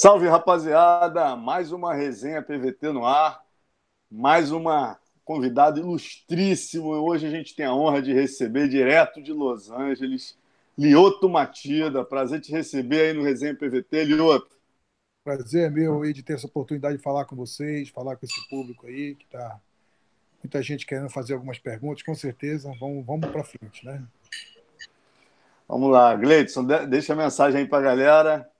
Salve, rapaziada! Mais uma resenha PVT no ar, mais uma convidada ilustríssimo. Hoje a gente tem a honra de receber direto de Los Angeles, Lioto Matida. Prazer te receber aí no Resenha PVT, Lioto. Prazer é meu aí de ter essa oportunidade de falar com vocês, falar com esse público aí, que tá muita gente querendo fazer algumas perguntas, com certeza. Vamos, vamos para frente, né? Vamos lá, Gleidson, deixa a mensagem aí para a galera.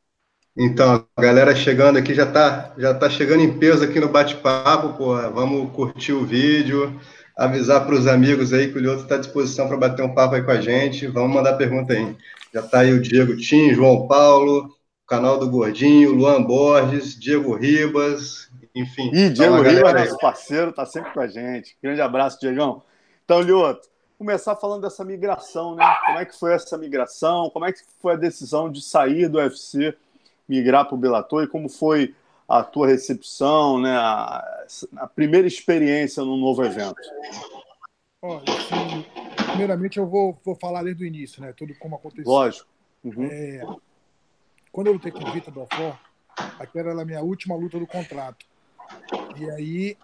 Então, a galera chegando aqui já está já tá chegando em peso aqui no bate-papo, pô. Vamos curtir o vídeo, avisar para os amigos aí que o Lioto está à disposição para bater um papo aí com a gente. Vamos mandar pergunta aí. Já está aí o Diego Tim, João Paulo, canal do Gordinho, Luan Borges, Diego Ribas, enfim. E Diego Ribas, nosso parceiro, está sempre com a gente. Grande abraço, Diegão. Então, Lioto, começar falando dessa migração, né? Como é que foi essa migração? Como é que foi a decisão de sair do UFC? Migrar para o Bellator e como foi a tua recepção, né, a, a primeira experiência num novo evento? Olha, assim, primeiramente eu vou, vou falar desde o início, né, tudo como aconteceu. Lógico. Uhum. É, quando eu lutei com o Vitor Belfort, aquela era a minha última luta do contrato. E aí,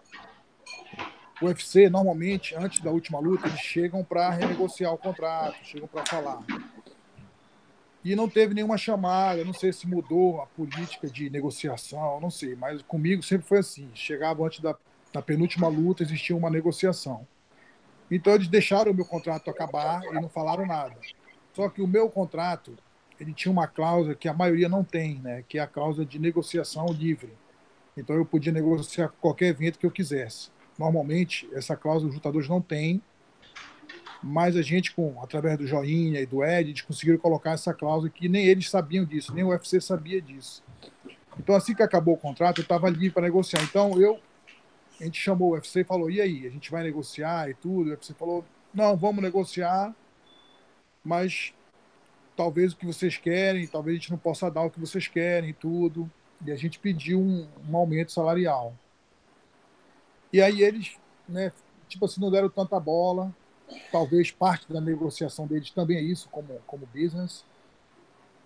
o UFC, normalmente, antes da última luta, eles chegam para renegociar o contrato, chegam para falar e não teve nenhuma chamada. Não sei se mudou a política de negociação, não sei, mas comigo sempre foi assim. Chegava antes da, da penúltima luta, existia uma negociação. Então eles deixaram o meu contrato acabar e não falaram nada. Só que o meu contrato ele tinha uma cláusula que a maioria não tem, né? Que é a cláusula de negociação livre. Então eu podia negociar qualquer evento que eu quisesse. Normalmente essa cláusula os lutadores não têm mas a gente, com através do Joinha e do Ed, eles conseguiram colocar essa cláusula que nem eles sabiam disso, nem o UFC sabia disso. Então, assim que acabou o contrato, eu estava livre para negociar. Então, eu, a gente chamou o UFC e falou: e aí, a gente vai negociar e tudo? O UFC falou: não, vamos negociar, mas talvez o que vocês querem, talvez a gente não possa dar o que vocês querem e tudo. E a gente pediu um, um aumento salarial. E aí eles, né, tipo assim, não deram tanta bola talvez parte da negociação deles também é isso, como, como business.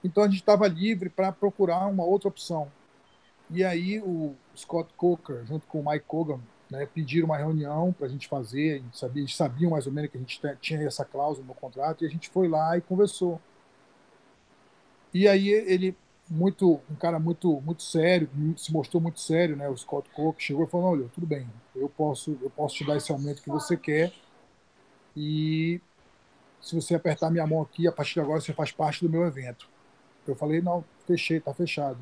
Então a gente estava livre para procurar uma outra opção. E aí o Scott Coker, junto com o Mike Cogan, né, pediram uma reunião para a gente fazer. Sabia, eles sabiam mais ou menos que a gente tinha essa cláusula no contrato e a gente foi lá e conversou. E aí ele muito um cara muito muito sério se mostrou muito sério né o Scott Coker chegou e falou olha tudo bem eu posso eu posso te dar esse aumento que você quer e se você apertar minha mão aqui, a partir de agora você faz parte do meu evento. Eu falei, não, fechei, tá fechado.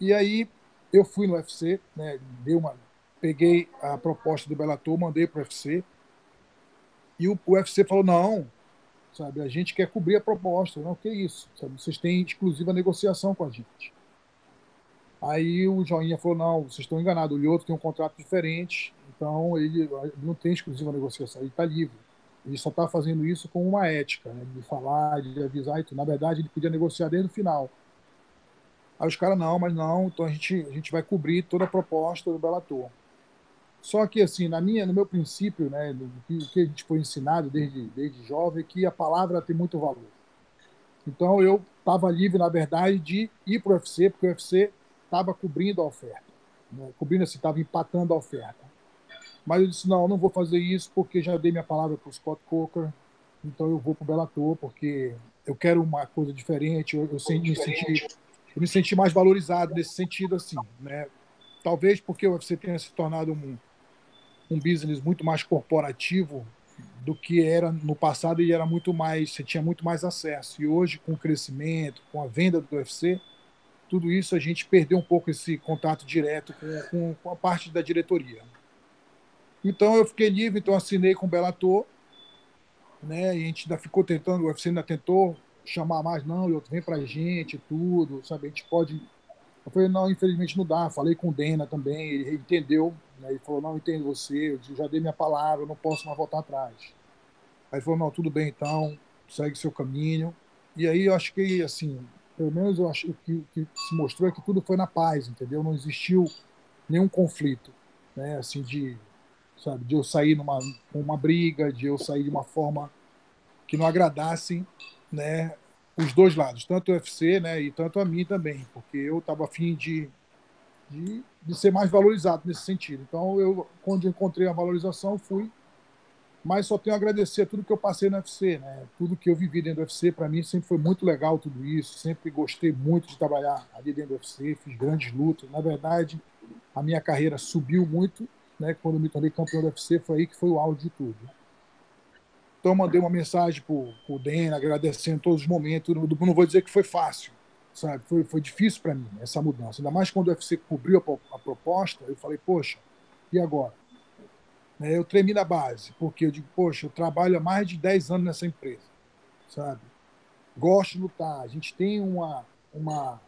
E aí eu fui no UFC, né, dei uma, peguei a proposta do Bellator, mandei para o UFC, e o, o UFC falou, não, sabe, a gente quer cobrir a proposta. Não, que isso, sabe, vocês têm exclusiva negociação com a gente. Aí o Joinha falou, não, vocês estão enganados, o Lioto tem um contrato diferente, então, ele não tem exclusiva negociação, ele está livre. Ele só está fazendo isso com uma ética, né? de falar, de avisar. Na verdade, ele podia negociar desde o final. Aí os caras, não, mas não, então a gente, a gente vai cobrir toda a proposta do Bellator. Só que, assim, na minha, no meu princípio, né, do que, que a gente foi ensinado desde, desde jovem, é que a palavra tem muito valor. Então, eu estava livre, na verdade, de ir para o UFC, porque o UFC estava cobrindo a oferta. Né? Cobrindo, assim, estava empatando a oferta. Mas eu disse, não, eu não vou fazer isso porque já dei minha palavra para o Scott Coker, então eu vou para o Bellator porque eu quero uma coisa diferente, eu, eu, me senti, eu me senti mais valorizado nesse sentido, assim, né? Talvez porque o UFC tenha se tornado um, um business muito mais corporativo do que era no passado e era muito mais, você tinha muito mais acesso. E hoje, com o crescimento, com a venda do UFC, tudo isso a gente perdeu um pouco esse contato direto com, com, com a parte da diretoria. Então eu fiquei livre, então assinei com o Bellator, né? E a gente ainda ficou tentando, o UFC ainda tentou chamar mais, não, eu vem pra gente, tudo, sabe? A gente pode. Eu falei, não, infelizmente não dá. Falei com o Dena também, ele entendeu, né? Ele falou, não, entendo você, eu já dei minha palavra, eu não posso mais voltar atrás. Aí ele falou, não, tudo bem então, segue seu caminho. E aí eu acho que, assim, pelo menos eu acho que o que se mostrou é que tudo foi na paz, entendeu? Não existiu nenhum conflito, né? Assim, de sabe? De eu sair numa uma briga, de eu sair de uma forma que não agradasse, né? os dois lados, tanto o UFC né, e tanto a mim também, porque eu estava afim de, de, de, ser mais valorizado nesse sentido. Então, eu, quando encontrei a valorização, fui. Mas só tenho a agradecer tudo que eu passei no UFC, né? Tudo que eu vivi dentro do UFC, para mim sempre foi muito legal tudo isso. Sempre gostei muito de trabalhar ali dentro do UFC, fiz grandes lutas. Na verdade, a minha carreira subiu muito, né? Quando eu me tornei campeão do UFC, foi aí que foi o auge de tudo. Então, mandei uma mensagem para o Den, agradecendo todos os momentos. Não, não vou dizer que foi fácil, sabe? Foi, foi difícil para mim essa mudança. Ainda mais quando o UFC cobriu a, a proposta, eu falei, poxa, e agora? Né, eu tremi na base, porque eu digo, poxa, eu trabalho há mais de 10 anos nessa empresa, sabe? Gosto de lutar. A gente tem uma, uma,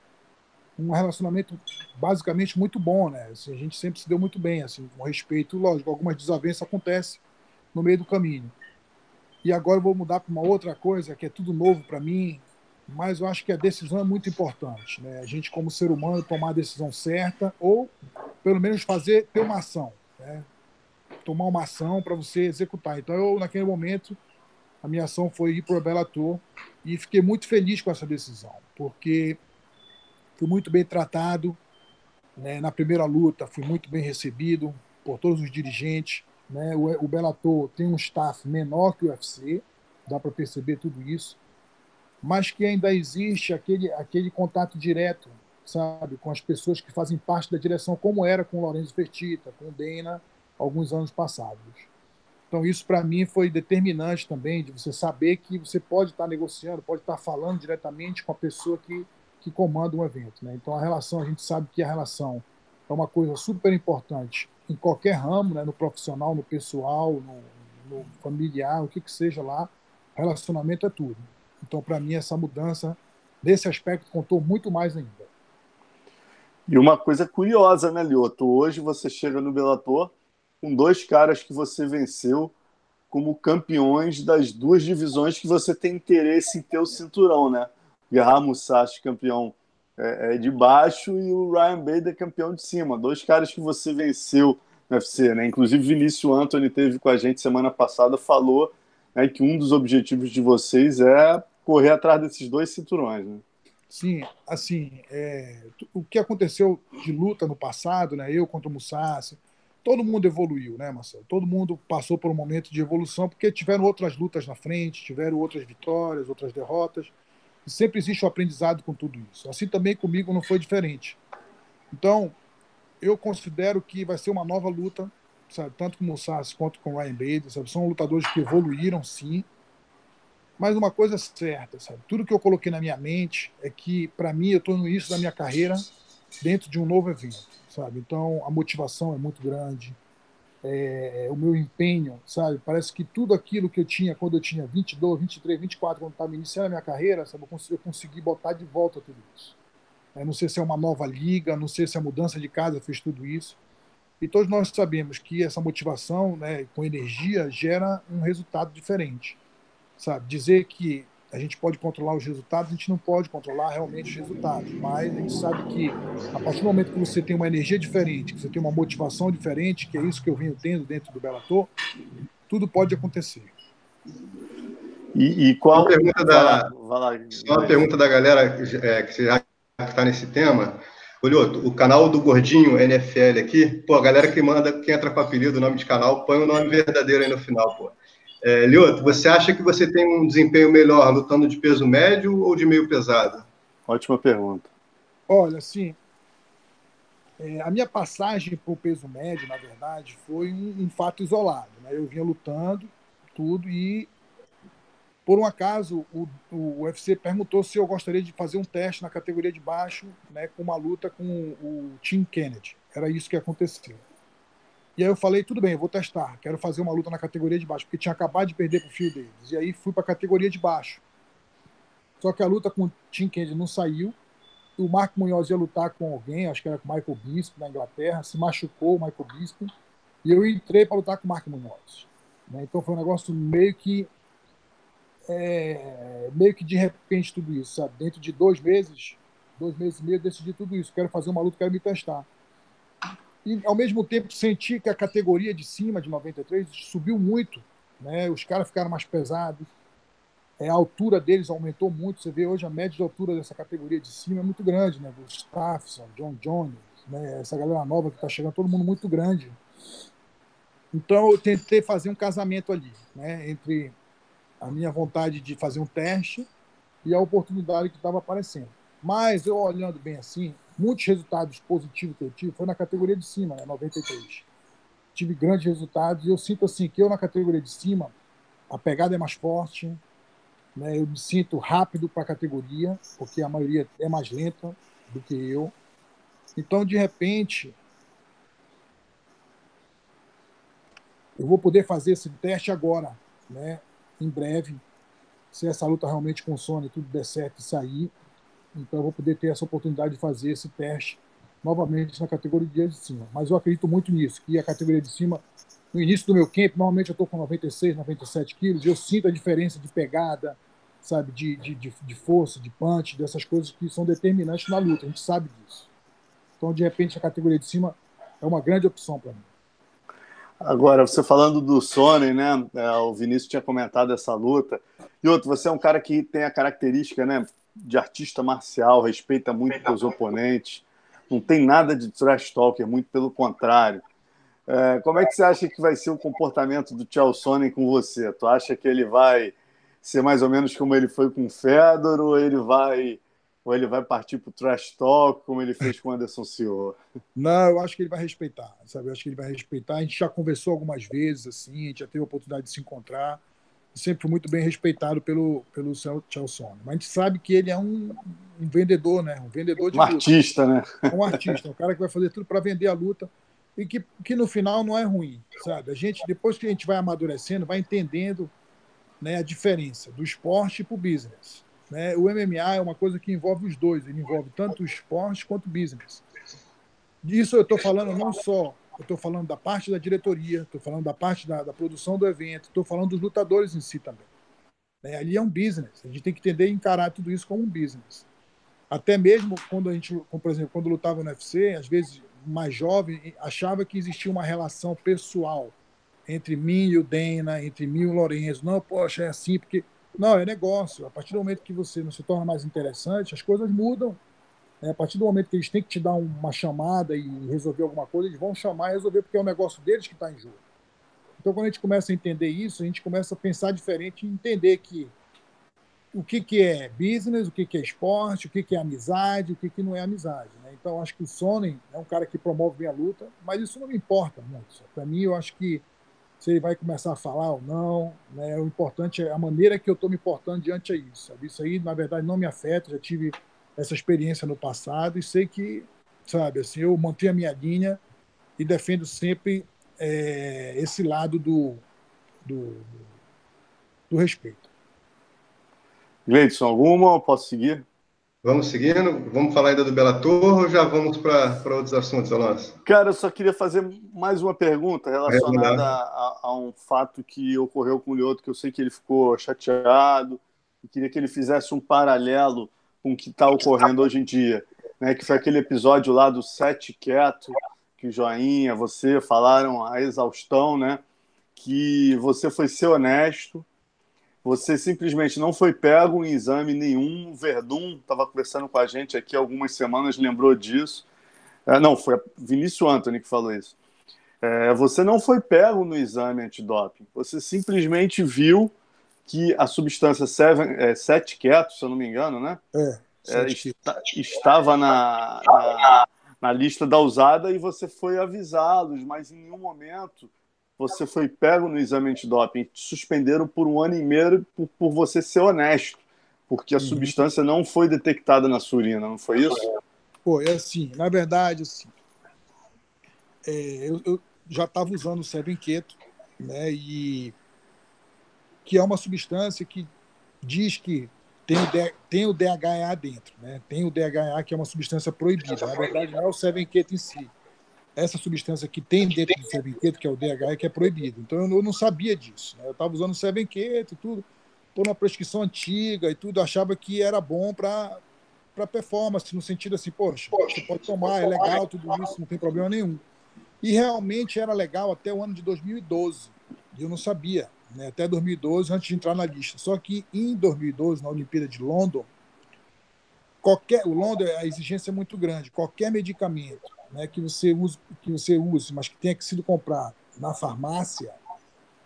um relacionamento basicamente muito bom, né? Assim, a gente sempre se deu muito bem, assim, com respeito. Lógico, algumas desavenças acontecem no meio do caminho e agora eu vou mudar para uma outra coisa que é tudo novo para mim, mas eu acho que a decisão é muito importante. Né? A gente, como ser humano, tomar a decisão certa ou, pelo menos, fazer ter uma ação. Né? Tomar uma ação para você executar. Então, eu, naquele momento, a minha ação foi ir para o Bellator e fiquei muito feliz com essa decisão, porque fui muito bem tratado. Né? Na primeira luta, fui muito bem recebido por todos os dirigentes né? O, o Bellator tem um staff menor que o UFC, dá para perceber tudo isso, mas que ainda existe aquele, aquele contato direto, sabe, com as pessoas que fazem parte da direção, como era com o Lourenço Fertita, com o Dena, alguns anos passados. Então, isso para mim foi determinante também, de você saber que você pode estar negociando, pode estar falando diretamente com a pessoa que, que comanda um evento. Né? Então, a relação, a gente sabe que a relação é uma coisa super importante em qualquer ramo, né, no profissional, no pessoal, no, no familiar, o que, que seja lá, relacionamento é tudo. Então, para mim, essa mudança, nesse aspecto, contou muito mais ainda. E uma coisa curiosa, né, Lioto? Hoje você chega no Bellator com dois caras que você venceu como campeões das duas divisões que você tem interesse em ter o cinturão, né? Guerra Musashi, campeão é, é, de baixo e o Ryan Bader campeão de cima. Dois caras que você venceu no UFC, né? Inclusive Vinícius Anthony teve com a gente semana passada, falou né, que um dos objetivos de vocês é correr atrás desses dois cinturões, né? Sim, assim, é, o que aconteceu de luta no passado, né? Eu contra o Musashi, todo mundo evoluiu, né, Marcelo? Todo mundo passou por um momento de evolução porque tiveram outras lutas na frente, tiveram outras vitórias, outras derrotas. E sempre existe o um aprendizado com tudo isso. Assim também comigo não foi diferente. Então, eu considero que vai ser uma nova luta, sabe? tanto com o Musashi quanto com o Ryan Bader. Sabe? São lutadores que evoluíram, sim. Mas uma coisa é certa, sabe? Tudo que eu coloquei na minha mente é que, para mim, eu estou no início da minha carreira dentro de um novo evento, sabe? Então, a motivação é muito grande é, o meu empenho, sabe? Parece que tudo aquilo que eu tinha quando eu tinha 22, 23, 24, quando estava iniciando a minha carreira, sabe? Eu consegui, eu consegui botar de volta tudo isso. É, não sei se é uma nova liga, não sei se a mudança de casa fez tudo isso. E todos nós sabemos que essa motivação, né, com energia, gera um resultado diferente, sabe? Dizer que a gente pode controlar os resultados, a gente não pode controlar realmente os resultados, mas a gente sabe que a partir do momento que você tem uma energia diferente, que você tem uma motivação diferente, que é isso que eu venho tendo dentro do Bellator, tudo pode acontecer. E, e qual a pergunta da, vai lá, só uma pergunta da galera é, que já está nesse tema. Olhoto, o canal do Gordinho NFL aqui, pô, a galera que manda, que entra com apelido, nome de canal, põe o nome verdadeiro aí no final, pô. É, Lioto, você acha que você tem um desempenho melhor lutando de peso médio ou de meio pesado? Ótima pergunta. Olha, sim. É, a minha passagem para o peso médio, na verdade, foi um, um fato isolado. Né? Eu vinha lutando, tudo, e por um acaso o, o UFC perguntou se eu gostaria de fazer um teste na categoria de baixo, né, com uma luta com o Tim Kennedy. Era isso que aconteceu. E aí eu falei, tudo bem, eu vou testar, quero fazer uma luta na categoria de baixo, porque tinha acabado de perder para o Phil Davis. E aí fui para a categoria de baixo. Só que a luta com o Tim Kennedy não saiu. O Marco Munhoz ia lutar com alguém, acho que era com o Michael Bisping, na Inglaterra, se machucou o Michael Bisping, e eu entrei para lutar com o Marco Munhoz. Né? Então foi um negócio meio que é, meio que de repente tudo isso, sabe? Dentro de dois meses, dois meses e meio, eu decidi tudo isso. Quero fazer uma luta, quero me testar e ao mesmo tempo senti que a categoria de cima de 93 subiu muito, né? Os caras ficaram mais pesados. É, a altura deles aumentou muito. Você vê hoje a média de altura dessa categoria de cima é muito grande, né? O Staffson, John Jones, né? essa galera nova que está chegando, todo mundo muito grande. Então eu tentei fazer um casamento ali, né? Entre a minha vontade de fazer um teste e a oportunidade que estava aparecendo. Mas eu olhando bem assim, muitos resultados positivos que eu tive foi na categoria de cima, né? 93. Tive grandes resultados e eu sinto assim que eu na categoria de cima a pegada é mais forte, né? Eu me sinto rápido para a categoria, porque a maioria é mais lenta do que eu. Então, de repente, eu vou poder fazer esse teste agora, né? Em breve, se essa luta realmente consome, tudo der certo e sair, então eu vou poder ter essa oportunidade de fazer esse teste novamente na categoria de cima. Mas eu acredito muito nisso, que a categoria de cima, no início do meu camp, normalmente eu estou com 96, 97 quilos, eu sinto a diferença de pegada, sabe, de, de, de, de força, de punch, dessas coisas que são determinantes na luta, a gente sabe disso. Então, de repente, a categoria de cima é uma grande opção para mim. Agora, você falando do Sony, né? É, o Vinícius tinha comentado essa luta. E outro, você é um cara que tem a característica, né? De artista marcial, respeita muito os oponentes. Não tem nada de trash talker, muito pelo contrário. É, como é que você acha que vai ser o comportamento do Chael Sonnen com você? Tu acha que ele vai ser mais ou menos como ele foi com o Fedor ou ele vai ou ele vai partir para o trash talk, como ele fez com o Anderson Silva? Não, eu acho que ele vai respeitar, sabe? Eu acho que ele vai respeitar. A gente já conversou algumas vezes, assim, a gente já teve a oportunidade de se encontrar. Sempre muito bem respeitado pelo, pelo Chelson. Mas a gente sabe que ele é um, um vendedor, né? Um vendedor de Um luta. artista, né? É um artista, um cara que vai fazer tudo para vender a luta e que, que no final não é ruim, sabe? A gente, depois que a gente vai amadurecendo, vai entendendo né, a diferença do esporte para o business. Né? O MMA é uma coisa que envolve os dois, ele envolve tanto o esporte quanto o business. Disso eu estou falando não só, eu estou falando da parte da diretoria, estou falando da parte da, da produção do evento, estou falando dos lutadores em si também. Né? Ali é um business, a gente tem que entender e encarar tudo isso como um business. Até mesmo quando a gente, como, por exemplo, quando lutava no UFC, às vezes mais jovem, achava que existia uma relação pessoal entre mim e o Dana, entre mim e o Lorenzo. Não, poxa, é assim, porque não, é negócio. A partir do momento que você não se torna mais interessante, as coisas mudam. É, a partir do momento que eles têm que te dar uma chamada e resolver alguma coisa, eles vão chamar e resolver, porque é o negócio deles que está em jogo. Então, quando a gente começa a entender isso, a gente começa a pensar diferente e entender que o que, que é business, o que, que é esporte, o que, que é amizade, o que, que não é amizade. Né? Então, acho que o Sonnen é um cara que promove bem a luta, mas isso não me importa muito. Para mim, eu acho que se ele vai começar a falar ou não. Né? O importante é a maneira que eu estou me portando diante a isso. Sabe? Isso aí, na verdade, não me afeta. Já tive essa experiência no passado e sei que, sabe, assim, eu mantenho a minha linha e defendo sempre é, esse lado do, do, do respeito. Gleidson, alguma? Posso seguir? Vamos seguindo? Vamos falar ainda do Bellator ou já vamos para outros assuntos, Alonso? Cara, eu só queria fazer mais uma pergunta relacionada é a, a, um fato que ocorreu com o Lioto, que eu sei que ele ficou chateado e queria que ele fizesse um paralelo com o que está ocorrendo hoje em dia, né? que foi aquele episódio lá do Sete Quieto, que Joinha, você falaram a exaustão, né? que você foi ser honesto, você simplesmente não foi pego em exame nenhum. O Verdun estava conversando com a gente aqui algumas semanas, lembrou disso. É, não, foi Vinícius Anthony que falou isso. É, você não foi pego no exame antidoping. Você simplesmente viu que a substância 7 é, quieto, se eu não me engano, né? É, é está, estava na, na, na lista da usada e você foi avisá-los, mas em nenhum momento você foi pego no exame antidoping, te suspenderam por um ano e meio por, por você ser honesto, porque a uhum. substância não foi detectada na sua urina, não foi isso? Pô, é assim, na verdade, assim, é, eu, eu, já estava usando o Sevenqueto, né, e que é uma substância que diz que tem o, D, tem o DHA dentro, né? Tem o DHA que é uma substância proibida. Na verdade, não é o Sevenqueto em si essa substância que tem dentro do Sevenqueto, que é o DHA, que é proibido. Então eu não sabia disso. Né? Eu estava usando o Sevenqueto e tudo, por uma prescrição antiga e tudo, achava que era bom para para performance, no sentido assim, poxa, você pode tomar, é legal, tudo isso, não tem problema nenhum. E realmente era legal até o ano de 2012, e eu não sabia. Né, até 2012, antes de entrar na lista. Só que em 2012, na Olimpíada de London, qualquer, o London, a exigência é muito grande. Qualquer medicamento né, que, você use, que você use, mas que tenha que sido comprado na farmácia,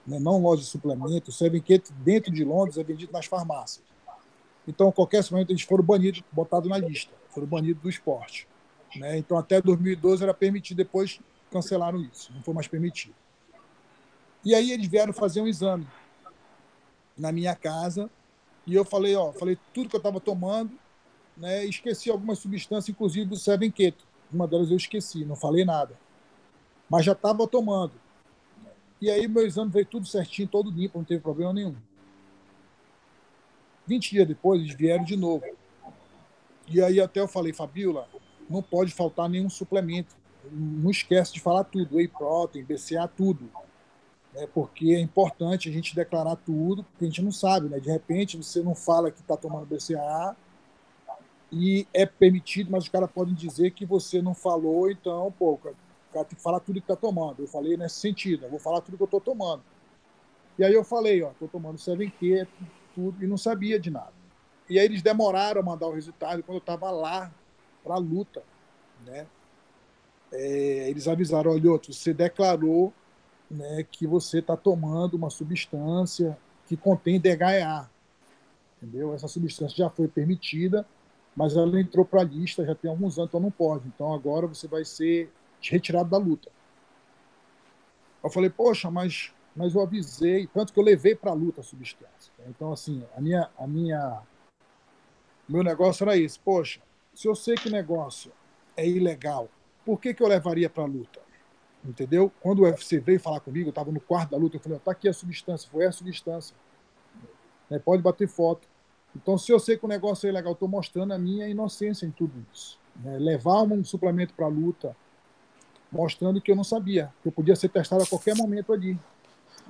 né, não loja de suplemento, o Sevenquete dentro de Londres é vendido nas farmácias. Então, qualquer suplemento, eles foram banidos, botados na lista, foram banidos do esporte. Né? Então, até 2012 era permitido, depois cancelaram isso, não foi mais permitido. E aí eles vieram fazer um exame na minha casa e eu falei, ó, falei tudo que eu estava tomando, né? Esqueci algumas substâncias, inclusive do Seven Keto. Uma delas eu esqueci, não falei nada. Mas já estava tomando. E aí meu exame veio tudo certinho, todo limpo, não teve problema nenhum. 20 dias depois, eles vieram de novo. E aí até eu falei, Fabiola, não pode faltar nenhum suplemento. Não esquece de falar tudo, whey protein, BCA, tudo. É porque é importante a gente declarar tudo, porque a gente não sabe, né? De repente você não fala que está tomando BCA e é permitido, mas os caras podem dizer que você não falou, então, pô, o cara tem que falar tudo que está tomando. Eu falei nesse sentido, eu vou falar tudo que eu estou tomando. E aí eu falei, ó, estou tomando 7Q, tudo, e não sabia de nada. E aí eles demoraram a mandar o resultado quando eu estava lá para a luta, né? É, eles avisaram, olha, outro, você declarou né, que você está tomando uma substância que contém DHEA, entendeu? Essa substância já foi permitida, mas ela entrou para a lista já tem alguns anos, então não pode. Então agora você vai ser retirado da luta. Eu falei, poxa, mas, mas eu avisei, tanto que eu levei para a luta a substância. Então, assim, a minha, a minha, meu negócio era esse. Poxa, se eu sei que o negócio é ilegal, por que, que eu levaria para a luta? Entendeu? Quando o UFC veio falar comigo, eu estava no quarto da luta, eu falei, está aqui a substância, foi a substância. É, pode bater foto. Então, se eu sei que o negócio é ilegal, estou mostrando a minha inocência em tudo isso. Né? Levar um suplemento para a luta, mostrando que eu não sabia, que eu podia ser testado a qualquer momento ali.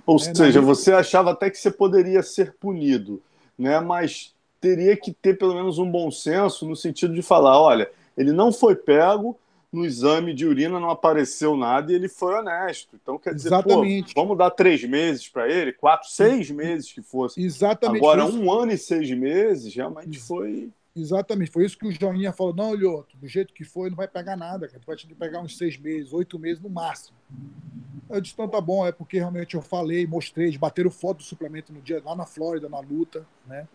Ou é, seja, você achava até que você poderia ser punido, né? mas teria que ter pelo menos um bom senso no sentido de falar: olha, ele não foi pego, no exame de urina não apareceu nada e ele foi honesto. Então, quer dizer. Pô, vamos dar três meses para ele, quatro, seis meses que fosse. Exatamente. Agora, um ano e seis meses, realmente foi. Exatamente, foi isso que o Joinha falou. Não, Lhoto, do jeito que foi, não vai pegar nada, cara. Tu vai ter que pegar uns seis meses, oito meses no máximo. Eu disse, então tá bom, é porque realmente eu falei, mostrei, eles bateram foto do suplemento no dia, lá na Flórida, na luta, né?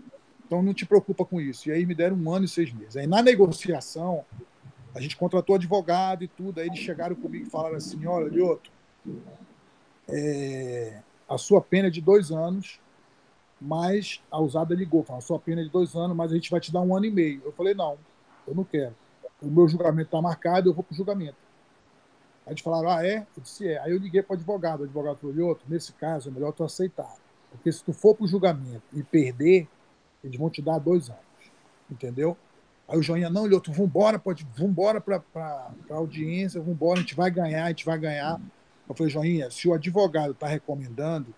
Então não te preocupa com isso. E aí me deram um ano e seis meses. Aí na negociação, a gente contratou advogado e tudo. Aí eles chegaram comigo e falaram assim: olha, Lioto, é, a sua pena é de dois anos, mas a usada ligou, falou: a sua pena é de dois anos, mas a gente vai te dar um ano e meio. Eu falei: não, eu não quero. O meu julgamento está marcado, eu vou para o julgamento. Aí eles falaram: ah, é? Eu disse: é. Aí eu liguei para o advogado. O advogado falou: Lioto, nesse caso é melhor tu aceitar. Porque se tu for para o julgamento e perder, eles vão te dar dois anos. Entendeu? Aí o Joinha, não, Lioto, vambora, pode, vambora para a audiência, vambora, a gente vai ganhar, a gente vai ganhar. Eu falei, Joinha, se o advogado está recomendando,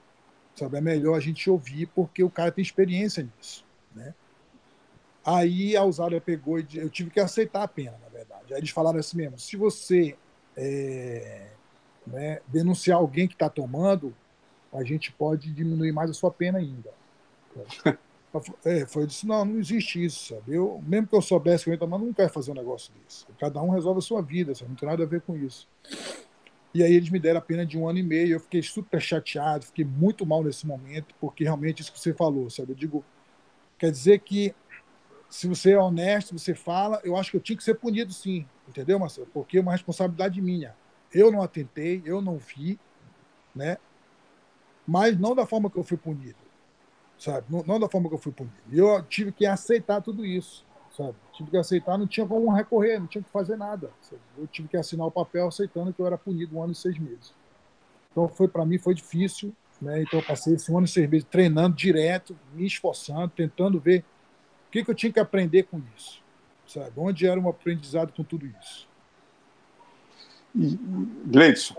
sabe, é melhor a gente ouvir, porque o cara tem experiência nisso. Né? Aí a Usária pegou e eu tive que aceitar a pena, na verdade. Aí eles falaram assim mesmo: se você é, né, denunciar alguém que está tomando, a gente pode diminuir mais a sua pena ainda. É, foi disse, não, não existe isso, sabe? Eu, mesmo que eu soubesse que eu ia tomar, não quero fazer um negócio desse. Cada um resolve a sua vida, sabe? Não tem nada a ver com isso. E aí eles me deram a pena de um ano e meio, eu fiquei super chateado, fiquei muito mal nesse momento, porque realmente isso que você falou, sabe? Eu digo, quer dizer que se você é honesto, você fala, eu acho que eu tinha que ser punido sim, entendeu, Marcelo? Porque é uma responsabilidade minha. Eu não atentei, eu não vi, né? Mas não da forma que eu fui punido sabe? Não, não, da forma que eu fui punido. E eu tive que aceitar tudo isso, sabe? Tive que aceitar, não tinha como recorrer, não tinha que fazer nada. Sabe? Eu tive que assinar o papel aceitando que eu era punido um ano e seis meses. Então, foi para mim foi difícil, né? Então, eu passei esse um ano e seis meses treinando direto, me esforçando, tentando ver o que, que eu tinha que aprender com isso, sabe? Onde era um aprendizado com tudo isso. Gleidson.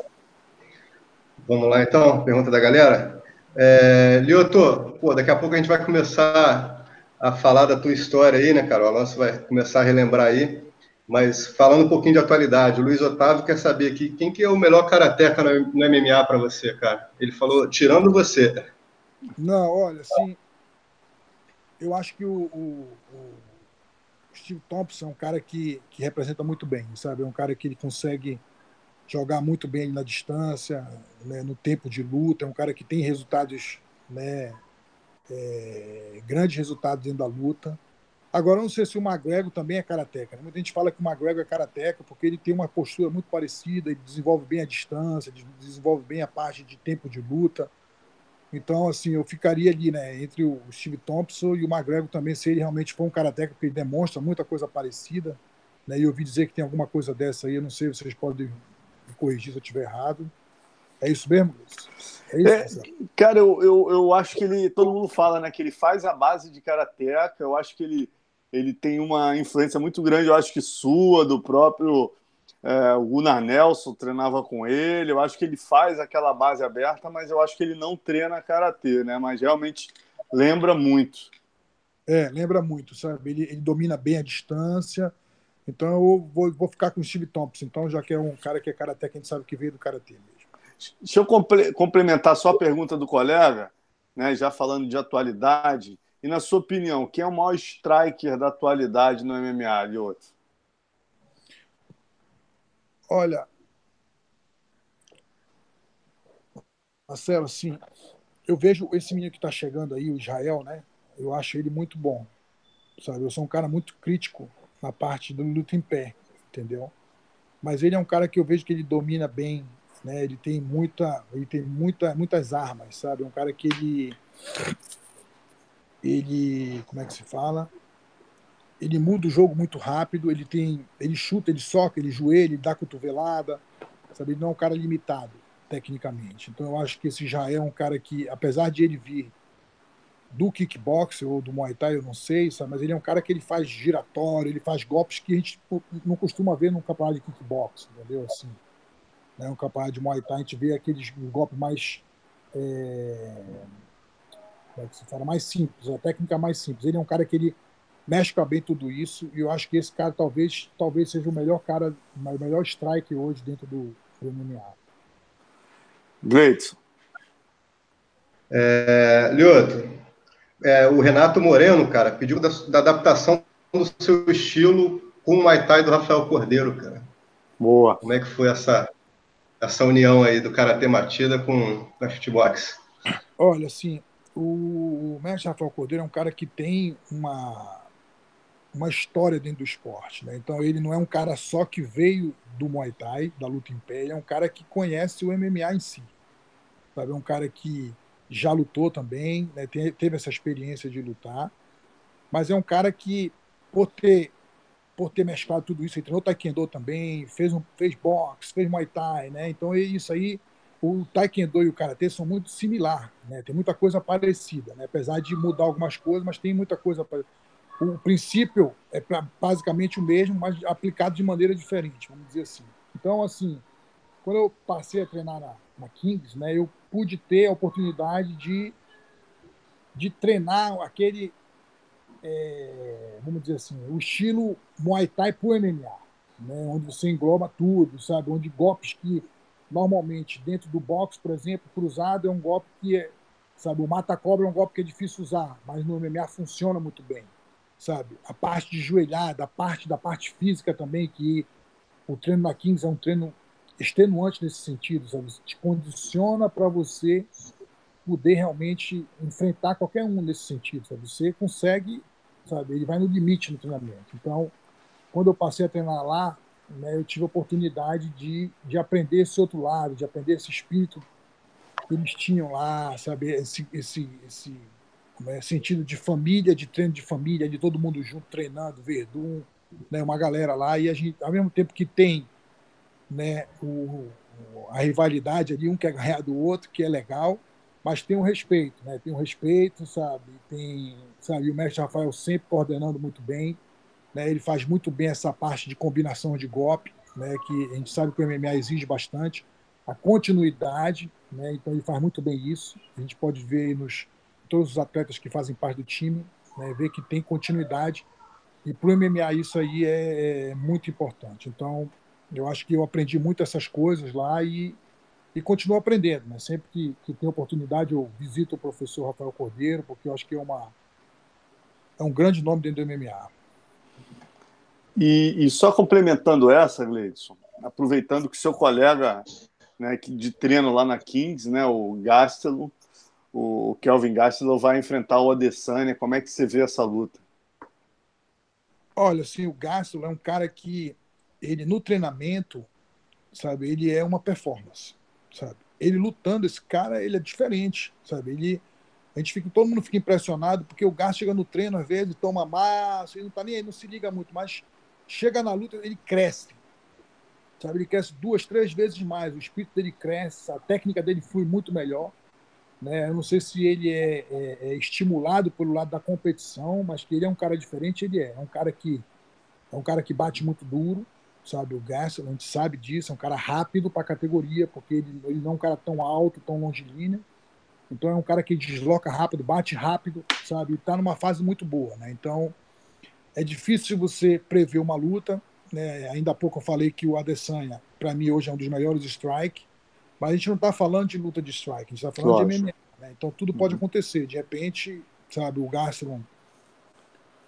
Vamos lá, então, pergunta da galera. É, Lioto, pô, daqui a pouco a gente vai começar a falar da tua história aí, né, cara? O Alonso vai começar a relembrar aí. Mas falando um pouquinho de atualidade, o Luiz Otávio quer saber aqui quem que é o melhor karateca no, no MMA para você, cara? Ele falou, tirando você. Não, olha, assim, eu acho que o, o, o Steve Thompson é um cara que, que representa muito bem, sabe? É um cara que ele consegue jogar muito bem na distância, né, no tempo de luta, é um cara que tem resultados, né, é, grandes resultados dentro da luta. Agora, eu não sei se o McGregor também é karateca. Né? Muita gente fala que o McGregor é karateca porque ele tem uma postura muito parecida, ele desenvolve bem a distância, desenvolve bem a parte de tempo de luta. Então, assim, eu ficaria ali, né, entre o Steve Thompson e o McGregor também, se ele realmente for um karateca, porque ele demonstra muita coisa parecida. Né, e eu ouvi dizer que tem alguma coisa dessa aí, eu não sei, vocês podem me corrigir se eu estiver errado. É isso mesmo, Luiz? É isso, é, cara, eu, eu, eu acho que ele. Todo mundo fala, né? Que ele faz a base de karateca. Eu acho que ele, ele tem uma influência muito grande, eu acho que sua, do próprio é, o Gunnar Nelson treinava com ele. Eu acho que ele faz aquela base aberta, mas eu acho que ele não treina karatê, né? Mas realmente lembra muito. É, lembra muito, sabe? Ele, ele domina bem a distância. Então eu vou, vou ficar com o Steve Thompson, então, já que é um cara que é karatê, que a gente sabe que veio do karatê mesmo. Deixa eu complementar só a pergunta do colega, né, já falando de atualidade. E na sua opinião, quem é o maior striker da atualidade no MMA, Lioto? Olha, Marcelo, assim, eu vejo esse menino que está chegando aí, o Israel, né? Eu acho ele muito bom, sabe? Eu sou um cara muito crítico na parte do luta em pé, entendeu? Mas ele é um cara que eu vejo que ele domina bem, né? Ele tem muita, ele tem muita, muitas armas, sabe? É um cara que ele, ele, como é que se fala? ele muda o jogo muito rápido, ele tem, ele chuta, ele soca, ele joelha, ele dá cotovelada, sabe? Ele não é um cara limitado tecnicamente. Então eu acho que esse já é um cara que, apesar de ele vir do kickbox ou do muay thai, eu não sei, sabe? mas ele é um cara que ele faz giratório, ele faz golpes que a gente não costuma ver num campeonato de kickbox, entendeu? Assim, né? Um campeonato de muay thai a gente vê aqueles golpes mais é... como é que se fala? Mais simples, a técnica mais simples. Ele é um cara que ele mescla bem tudo isso e eu acho que esse cara talvez talvez seja o melhor cara, o melhor strike hoje dentro do, do MMA. Gleitson. É, Lioto, é, o Renato Moreno, cara, pediu da, da, adaptação do seu estilo com o Muay Thai do Rafael Cordeiro, cara. Boa. Como é que foi essa, essa união aí do Karatê Matida com a Shootbox? Olha, assim, o, o mestre Rafael Cordeiro é um cara que tem uma, uma história dentro do esporte. Né? Então ele não é um cara só que veio do Muay Thai, da luta em pé, ele é um cara que conhece o MMA em si. Sabe? É um cara que já lutou também, né? teve essa experiência de lutar, mas é um cara que, por ter, por ter mesclado tudo isso, ele treinou Taekwondo também, fez, um, fez boxe, fez Muay Thai, né? então é isso aí, o Taekwondo e o Karatê são muito similar, né? tem muita coisa parecida, né? apesar de mudar algumas coisas, mas tem muita coisa parecida o princípio é basicamente o mesmo, mas aplicado de maneira diferente, vamos dizer assim. Então, assim, quando eu passei a treinar na, na Kings, né, eu pude ter a oportunidade de, de treinar aquele, é, vamos dizer assim, o estilo Muay Thai para MMA, né, onde você engloba tudo, sabe? Onde golpes que normalmente dentro do boxe, por exemplo, cruzado é um golpe que é, sabe, o mata-cobra é um golpe que é difícil usar, mas no MMA funciona muito bem sabe? A parte de joelhada, a parte da parte física também, que o treino na Kings é um treino extenuante nesse sentido, sabe? Te condiciona para você poder realmente enfrentar qualquer um nesse sentido, sabe? Você consegue, sabe? Ele vai no limite no treinamento. Então, quando eu passei a treinar lá, né, eu tive a oportunidade de, de aprender esse outro lado, de aprender esse espírito que eles tinham lá, sabe? Esse, esse, esse né, sentido de família, de treino de família, de todo mundo junto treinando, Verdun, né, uma galera lá, e a gente, ao mesmo tempo que tem né, o, a rivalidade ali, um quer ganhar do outro, que é legal, mas tem um respeito, né? Tem um respeito, sabe? Tem, sabe? O mestre Rafael sempre coordenando muito bem, né? Ele faz muito bem essa parte de combinação de golpe, né? Que a gente sabe que o MMA exige bastante a continuidade, né? Então ele faz muito bem isso. A gente pode ver nos todos os atletas que fazem parte do time, né, ver que tem continuidade. E para o MMA isso aí é, é, muito importante. Então, eu acho que eu aprendi muito essas coisas lá e, e continuo aprendendo. Né? Sempre que, que tem oportunidade, eu visito o professor Rafael Cordeiro, porque eu acho que é, uma, é um grande nome dentro do MMA. E, e só complementando essa, Gleidson, aproveitando que seu colega né, de treino lá na Kings, né, o Gastelum, o Kelvin Gastelum vai enfrentar o Adesanya. Como é que você vê essa luta? Olha, assim, o Gastelum é um cara que ele no treinamento, sabe, ele é uma performance, sabe? Ele lutando, esse cara, ele é diferente, sabe? Ele a gente fica, todo mundo fica impressionado porque o Gastelum chega no treino às vezes, toma massa, ele não tá nem aí, não se liga muito, mas chega na luta, ele cresce. Sabe, ele cresce duas, três vezes mais, o espírito dele cresce, a técnica dele flui muito melhor. Né? Eu não sei se ele é, é, é, estimulado pelo lado da competição, mas que ele é um cara diferente, ele é. É um cara que é um cara que bate muito duro, sabe? O Gaston, a gente sabe disso, é um cara rápido para a categoria, porque ele, ele não é um cara tão alto, tão longilíneo. Então é um cara que desloca rápido, bate rápido, sabe? E está numa fase muito boa, né? Então é difícil você prever uma luta. Né? Ainda há pouco eu falei que o Adesanya, para mim, hoje é um dos melhores strike. Mas a gente não está falando de luta de strike, a gente está falando Lógico. de MMA. Né? Então tudo pode uhum. acontecer. De repente, sabe, o Gastelum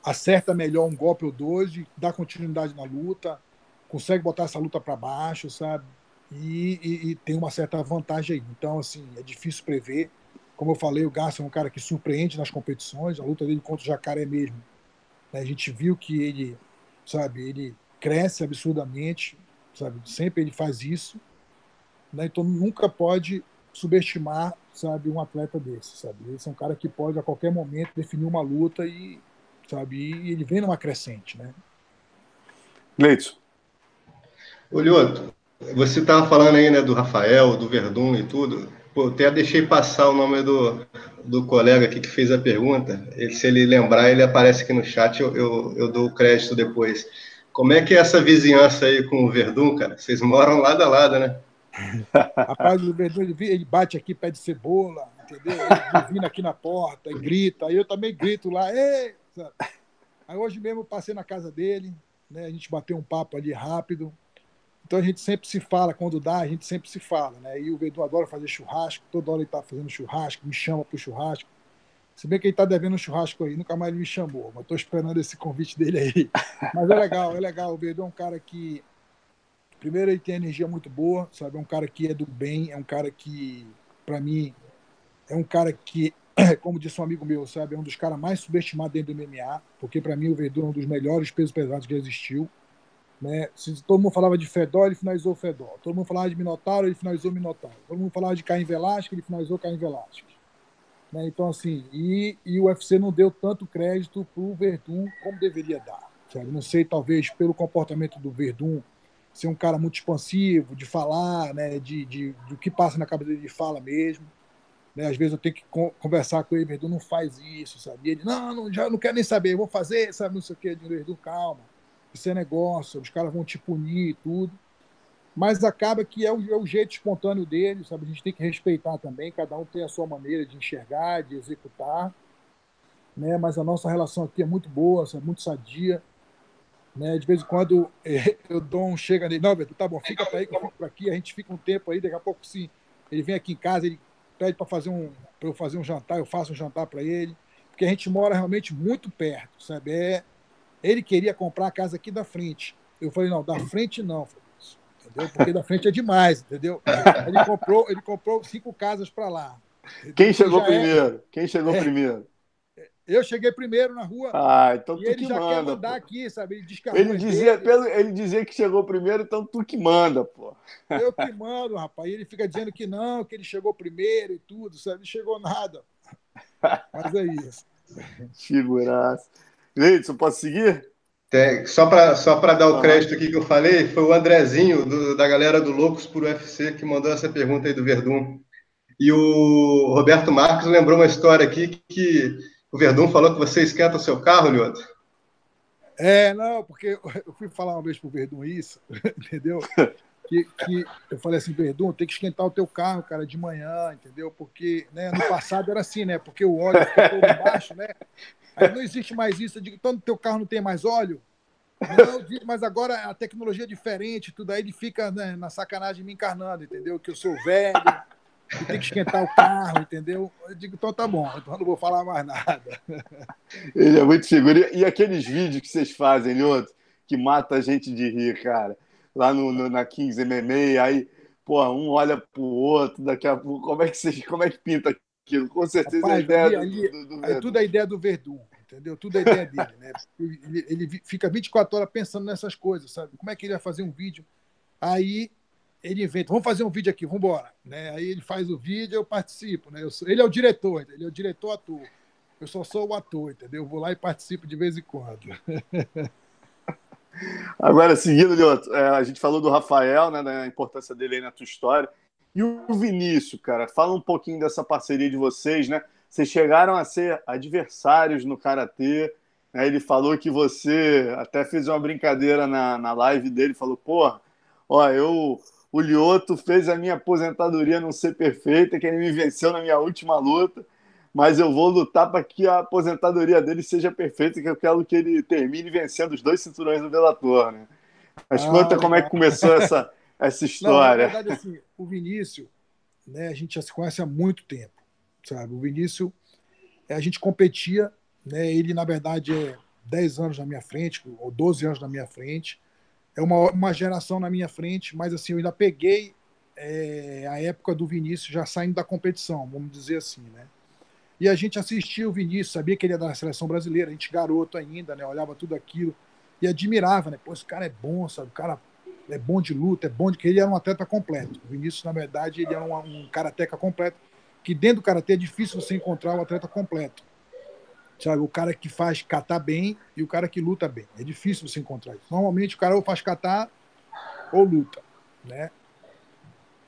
acerta melhor um golpe ou dois, e dá continuidade na luta, consegue botar essa luta para baixo, sabe? E, e, e, tem uma certa vantagem aí. Então, assim, é difícil prever. Como eu falei, o Gastelum é um cara que surpreende nas competições. A luta dele contra o Jacaré mesmo né? A gente viu que ele, sabe, ele cresce absurdamente, sabe? Sempre ele faz isso, né? Então nunca pode subestimar, sabe, um atleta desse, sabe? Esse é um cara que pode a qualquer momento definir uma luta e, sabe, e ele vem numa crescente, né? Leito. Ô, você estava falando aí, né, do Rafael, do Verdun e tudo. Pô, até deixei passar o nome do, do colega aqui que fez a pergunta. Ele, se ele lembrar, ele aparece aqui no chat, eu, eu, eu dou o crédito depois. Como é que é essa vizinhança aí com o Verdun, cara? Vocês moram lado a lado, né? Rapaz, o Verdun, ele, bate aqui, pede cebola, entendeu? Ele vindo aqui na porta grita. Aí eu também grito lá, Ei! Aí hoje mesmo eu passei na casa dele, né? A gente bateu um papo ali rápido. Então a gente sempre se fala, quando dá, a gente sempre se fala, né? E o Vedu adora fazer churrasco, toda hora ele está fazendo churrasco, me chama para o churrasco. Se bem que ele está devendo um churrasco aí, nunca mais ele me chamou, mas estou esperando esse convite dele aí. Mas é legal, é legal. O Vedu é um cara que, primeiro, ele tem energia muito boa, sabe? É um cara que é do bem, é um cara que, para mim, é um cara que, como disse um amigo meu, sabe? É um dos caras mais subestimados dentro do MMA, porque para mim o Vedu é um dos melhores pesos pesados que existiu. Né? Se todo mundo falava de Fedor, ele finalizou Fedor. Todo mundo falava de Minotauro, ele finalizou Minotauro. Todo mundo falava de Caim Velasquez, ele finalizou Caim Velasquez. Né? Então, assim, e, e o UFC não deu tanto crédito para o Verdun como deveria dar. Sabe? Não sei, talvez pelo comportamento do Verdun ser um cara muito expansivo, de falar, né? de, de, do que passa na cabeça dele de fala mesmo. Né? Às vezes eu tenho que conversar com ele, Verdun não faz isso, sabe? E ele, não, não, já não quero nem saber, vou fazer, sabe? Não sei o que, Verdun, calma isso é negócio, os caras vão te punir e tudo. Mas acaba que é o, é o, jeito espontâneo dele, sabe? A gente tem que respeitar também, cada um tem a sua maneira de enxergar, de executar. Né? Mas a nossa relação aqui é muito boa, é muito sadia. Né? De vez em quando eu dou um chega nele, não, Beto, tá bom, fica para aí que eu fico por aqui, a gente fica um tempo aí, daqui a pouco sim, ele vem aqui em casa, ele pede para fazer um para eu fazer um jantar, eu faço um jantar para ele, porque a gente mora realmente muito perto, sabe? É, ele queria comprar a casa aqui da frente. Eu falei, não, da frente não, entendeu? Porque da frente é demais, entendeu? Ele comprou, ele comprou cinco casas para lá. Quem chegou é primeiro? É... Quem chegou é... primeiro? Eu cheguei primeiro na rua. Ah, então tu ele que já manda. pô. aqui, sabe? Ele, ele dizia, pelo, ele dizia que chegou primeiro, então tu que manda, pô. Eu que mando, rapaz. E ele fica dizendo que não, que ele chegou primeiro e tudo, sabe? Não chegou nada. Mas é isso. Figuraça. Leidson, posso seguir? Tem, só para só dar o crédito aqui que eu falei, foi o Andrezinho, do, da galera do Loucos por UFC, que mandou essa pergunta aí do Verdun. E o Roberto Marques lembrou uma história aqui que o Verdun falou que você esquenta o seu carro, Lioto. É, não, porque eu fui falar uma vez pro Verdun isso, entendeu? Que, que eu falei assim, Verdun, tem que esquentar o teu carro, cara, de manhã, entendeu? Porque né, no passado era assim, né? Porque o óleo fica todo embaixo, né? Aí não existe mais isso. Eu digo, então teu carro não tem mais óleo? Não, mas agora a tecnologia é diferente, tudo aí ele fica né, na sacanagem me encarnando, entendeu? Que eu sou velho, que tem que esquentar o carro, entendeu? Eu digo, então tá bom, então não vou falar mais nada. Ele é muito figura. E aqueles vídeos que vocês fazem, Lioto, que mata a gente de rir, cara. Lá no, no, na Kings MMA, aí, pô, um olha pro outro, daqui a pouco, como é que, vocês, como é que pinta aquilo? Com certeza Rapaz, a ideia ali, do, do, do é tudo a ideia do Verdun entendeu? Tudo é ideia dele, né? Ele, ele, fica 24 horas pensando nessas coisas, sabe? Como é que ele vai fazer um vídeo? Aí ele inventa, vamos fazer um vídeo aqui, vamos embora. Né? Aí ele faz o vídeo, eu participo, né? Eu sou, ele é o diretor, ele é o diretor ator. Eu só sou o ator, entendeu? Eu vou lá e participo de vez em quando. Agora, seguindo, Lioto, é, a gente falou do Rafael, né, da importância dele aí na tua história. E o Vinícius, cara, fala um pouquinho dessa parceria de vocês, né? Vocês chegaram a ser adversários no Karatê. Né? Ele falou que você até fez uma brincadeira na, na live dele, falou, porra, ó, eu, o Lioto fez a minha aposentadoria não ser perfeita, que ele me venceu na minha última luta, mas eu vou lutar para que a aposentadoria dele seja perfeita, que eu quero que ele termine vencendo os dois cinturões do Bellator, né? Mas ah, conta como é que começou essa, essa história. Não, na verdade, assim, o Vinícius, né, a gente já se conhece há muito tempo sabe? O Vinícius, é, a gente competia, né? Ele, na verdade, é 10 anos na minha frente, ou 12 anos na minha frente. É uma, uma geração na minha frente, mas assim, eu ainda peguei é, a época do Vinícius já saindo da competição, vamos dizer assim, né? E a gente assistia o Vinícius, sabia que ele era da seleção brasileira, a gente garoto ainda, né? Olhava tudo aquilo e admirava, né? Pô, esse cara é bom, sabe? O cara é bom de luta, é bom de que ele era um atleta completo. O Vinícius, na verdade, ele era um, um karateca completo que dentro do karatê é difícil você encontrar o atleta completo. Sabe, o cara que faz catar bem e o cara que luta bem. É difícil você encontrar isso. Normalmente o cara ou faz catar ou luta, né?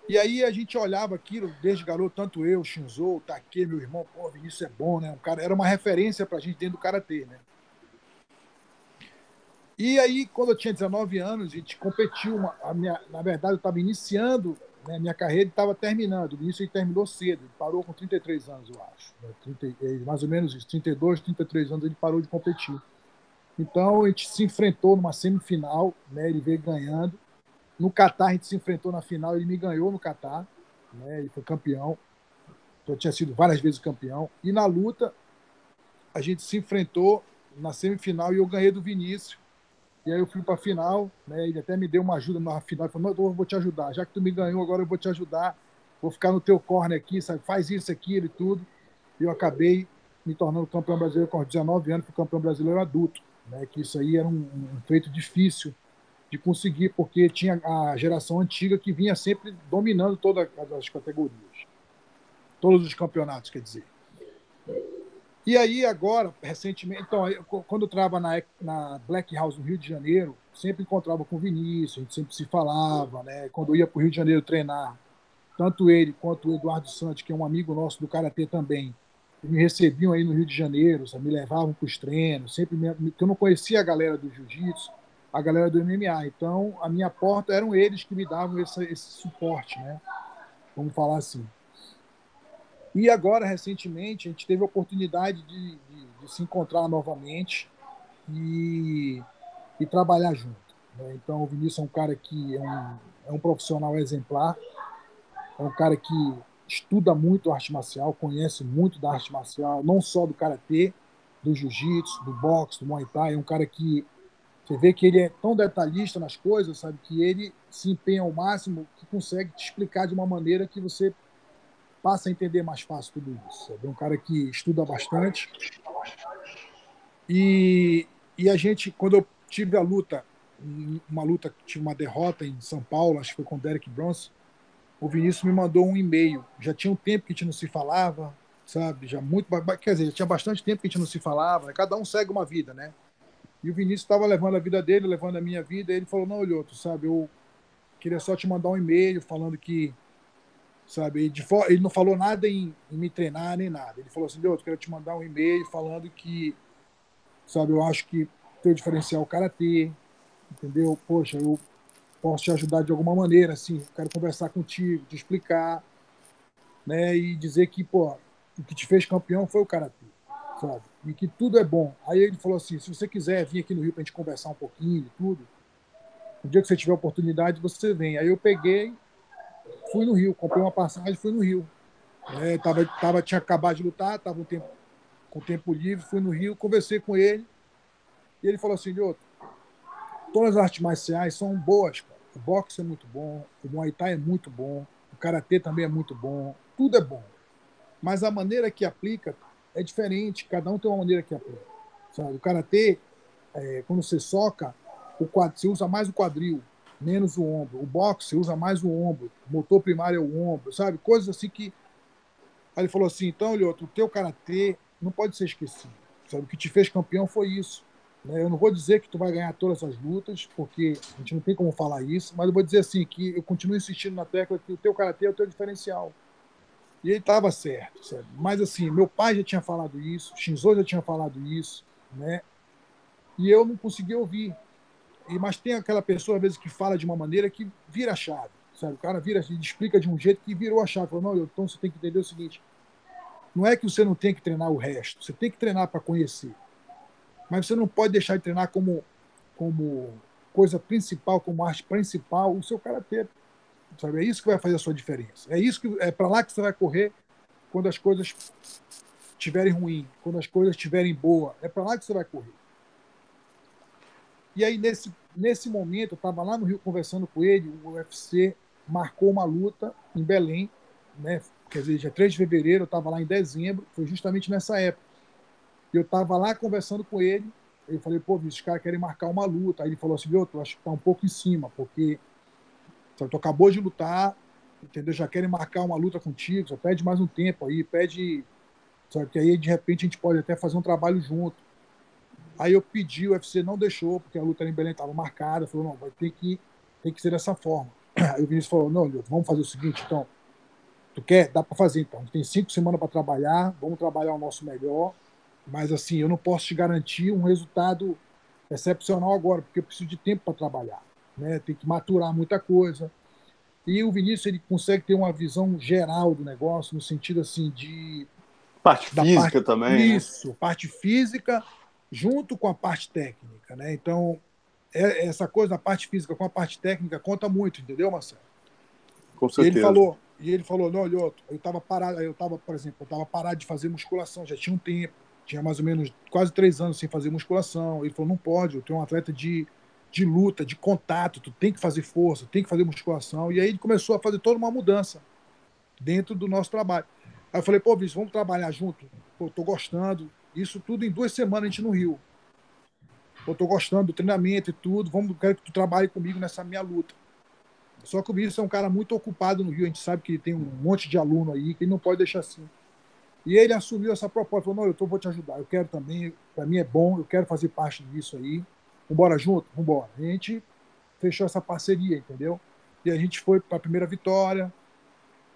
E aí a gente olhava aquilo desde garoto, tanto eu, Shinzo, Take, meu irmão, pô, Vinícius é bom, né? Um cara, era uma referência pra gente dentro do karatê, né? E aí, quando eu tinha 19 anos, a gente competiu. Uma, a minha, na verdade, eu estava iniciando né, minha carreira estava terminando. Isso ele terminou cedo, ele parou com 33 anos, eu acho. Né, 30, mais ou menos isso, 32, 33 anos ele parou de competir. Então a gente se enfrentou numa semifinal, né, ele veio ganhando. No Catar a gente se enfrentou na final, ele me ganhou no Catar, né, ele foi campeão. Então, eu tinha sido várias vezes campeão. E na luta a gente se enfrentou na semifinal e eu ganhei do Vinícius. E aí eu fui para a final, né? Ele até me deu uma ajuda na final. Ele falou: Não, eu vou te ajudar. Já que tu me ganhou, agora eu vou te ajudar. Vou ficar no teu corner aqui, sabe? Faz isso, aquilo e tudo. E eu acabei me tornando campeão brasileiro com 19 anos, fui campeão brasileiro adulto. Né? Que isso aí era um, um feito difícil de conseguir, porque tinha a geração antiga que vinha sempre dominando todas as categorias. Todos os campeonatos, quer dizer. E aí, agora, recentemente, então, quando eu estava na, na Black House no Rio de Janeiro, sempre encontrava com o Vinícius, a gente sempre se falava, né? Quando eu ia para o Rio de Janeiro treinar, tanto ele quanto o Eduardo Santos, que é um amigo nosso do Karatê também, me recebiam aí no Rio de Janeiro, sabe? me levavam para os treinos, sempre me, porque eu não conhecia a galera do Jiu-Jitsu, a galera do MMA. Então, a minha porta eram eles que me davam esse, esse suporte, né? Vamos falar assim. E agora, recentemente, a gente teve a oportunidade de, de, de se encontrar novamente e, e trabalhar junto. Né? Então, o Vinícius é um cara que é um, é um profissional exemplar, é um cara que estuda muito arte marcial, conhece muito da arte marcial, não só do karatê, do jiu-jitsu, do boxe, do muay thai. É um cara que você vê que ele é tão detalhista nas coisas, sabe, que ele se empenha ao máximo, que consegue te explicar de uma maneira que você passa a entender mais fácil tudo isso. É um cara que estuda bastante. E, e a gente, quando eu tive a luta, uma luta, tive uma derrota em São Paulo, acho que foi com o Derek Bronson, o Vinícius me mandou um e-mail. Já tinha um tempo que a gente não se falava, sabe? Já muito, quer dizer, já tinha bastante tempo que a gente não se falava. Né? Cada um segue uma vida, né? E o Vinícius estava levando a vida dele, levando a minha vida. E ele falou: Não, Olhoto, sabe? Eu queria só te mandar um e-mail falando que sabe? De, ele não falou nada em, em, me treinar nem nada. Ele falou assim: eu quero te mandar um e-mail falando que, sabe, eu acho que teu diferencial é o karatê, entendeu? Poxa, eu posso te ajudar de alguma maneira, assim, quero conversar contigo, te explicar, né? E dizer que, pô, o que te fez campeão foi o karatê, sabe? E que tudo é bom. Aí ele falou assim: se você quiser vir aqui no Rio para a gente conversar um pouquinho e tudo, no dia que você tiver oportunidade, você vem. Aí eu peguei, fui no Rio, comprei uma passagem, fui no Rio. É, tava, tava, tinha acabado de lutar, estava um tempo, com tempo livre, fui no Rio, conversei com ele. E ele falou assim: Lioto, todas as artes marciais são boas, cara. O boxe é muito bom, o Muay Thai é muito bom, o Karatê também é muito bom, tudo é bom. Mas a maneira que aplica é diferente, cada um tem uma maneira que aplica. Sabe? O Karatê, é, quando você soca, o quadril, você usa mais o quadril, menos o ombro. O boxe, usa mais o ombro. O motor primário é o ombro, sabe? Coisas assim que. Aí ele falou assim: então, Lioto, o teu karatê não pode ser esquecido. Sabe? O que te fez campeão foi isso. Né? Eu não vou dizer que tu vai ganhar todas as lutas, porque a gente não tem como falar isso, mas eu vou dizer assim: que eu continuo insistindo na tecla que o teu karatê é o teu diferencial. E ele estava certo, sabe? Mas assim, meu pai já tinha falado isso, Shinzo já tinha falado isso, né? E eu não conseguia ouvir. E, mas tem aquela pessoa, às vezes, que fala de uma maneira que vira a chave, sabe? O cara vira, ele explica de um jeito que virou a chave. Falou, não, então você tem que entender o seguinte: não é que você não tem que treinar o resto, você tem que treinar para conhecer. Mas você não pode deixar de treinar como, como coisa principal, como arte principal, o seu karatê. Sabe? É isso que vai fazer a sua diferença. É isso que é para lá que você vai correr quando as coisas estiverem ruins, quando as coisas estiverem boas. É para lá que você vai correr. E aí, nesse, nesse momento, eu estava lá no Rio conversando com ele, o UFC marcou uma luta em Belém, né? quer dizer, dia 3 de fevereiro, eu estava lá em dezembro, foi justamente nessa época. Eu estava lá conversando com ele, eu falei, pô, os caras querem marcar uma luta. Aí ele falou assim, eu acho que tá um pouco em cima, porque tu acabou de lutar, entendeu? Já querem marcar uma luta contigo, só pede mais um tempo aí, pede. Sabe, que aí de repente a gente pode até fazer um trabalho junto. Aí eu pedi, o UFC não deixou, porque a luta em Belém estava marcada, falou, não, vai ter que, tem que ser dessa forma. Aí o Vinícius falou, não, vamos fazer o seguinte, então, tu quer? Dá para fazer então. Tem cinco semanas para trabalhar, vamos trabalhar o nosso melhor, mas assim, eu não posso te garantir um resultado excepcional agora, porque eu preciso de tempo para trabalhar. Né? Tem que maturar muita coisa. E o Vinícius ele consegue ter uma visão geral do negócio, no sentido assim de. Parte física parte, também. Né? Isso, né? parte física junto com a parte técnica. Né? Então, é, essa coisa da parte física com a parte técnica conta muito, entendeu, Marcelo? Com certeza. E ele falou, e ele falou, não, Lioto, eu estava parado, eu estava, por exemplo, eu estava parado de fazer musculação, já tinha um tempo, tinha mais ou menos quase três anos sem fazer musculação. Ele falou, não pode, eu tenho um atleta de, de luta, de contato, tu tem que fazer força, tem que fazer musculação. E aí ele começou a fazer toda uma mudança dentro do nosso trabalho. Aí eu falei, pô, Vinícius, vamos trabalhar junto? Pô, tô gostando. Isso tudo em duas semanas a gente no Rio. Pô, tô gostando do treinamento e tudo, vamos, quero que tu trabalhe comigo nessa minha luta. Só que o Vinícius é um cara muito ocupado no Rio, a gente sabe que tem um monte de aluno aí, que ele não pode deixar assim. E ele assumiu essa proposta, falou, não, eu tô, vou te ajudar, eu quero também, para mim é bom, eu quero fazer parte disso aí. Vambora junto? Vambora. E a gente fechou essa parceria, entendeu? E a gente foi para a primeira vitória.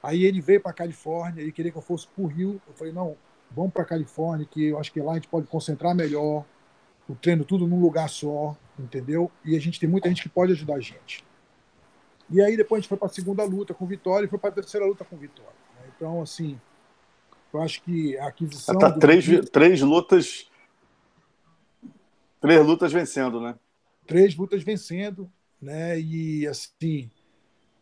Aí ele veio para Califórnia, ele queria que eu fosse para o Rio. Eu falei, não, vamos para Califórnia, que eu acho que lá a gente pode concentrar melhor, o treino tudo num lugar só, entendeu? E a gente tem muita gente que pode ajudar a gente. E aí depois a gente foi para a segunda luta com Vitória e foi para a terceira luta com Vitória. Né? Então, assim, eu acho que a aquisição. Tá três, três lutas Três lutas vencendo, né? Três lutas vencendo, né? E assim,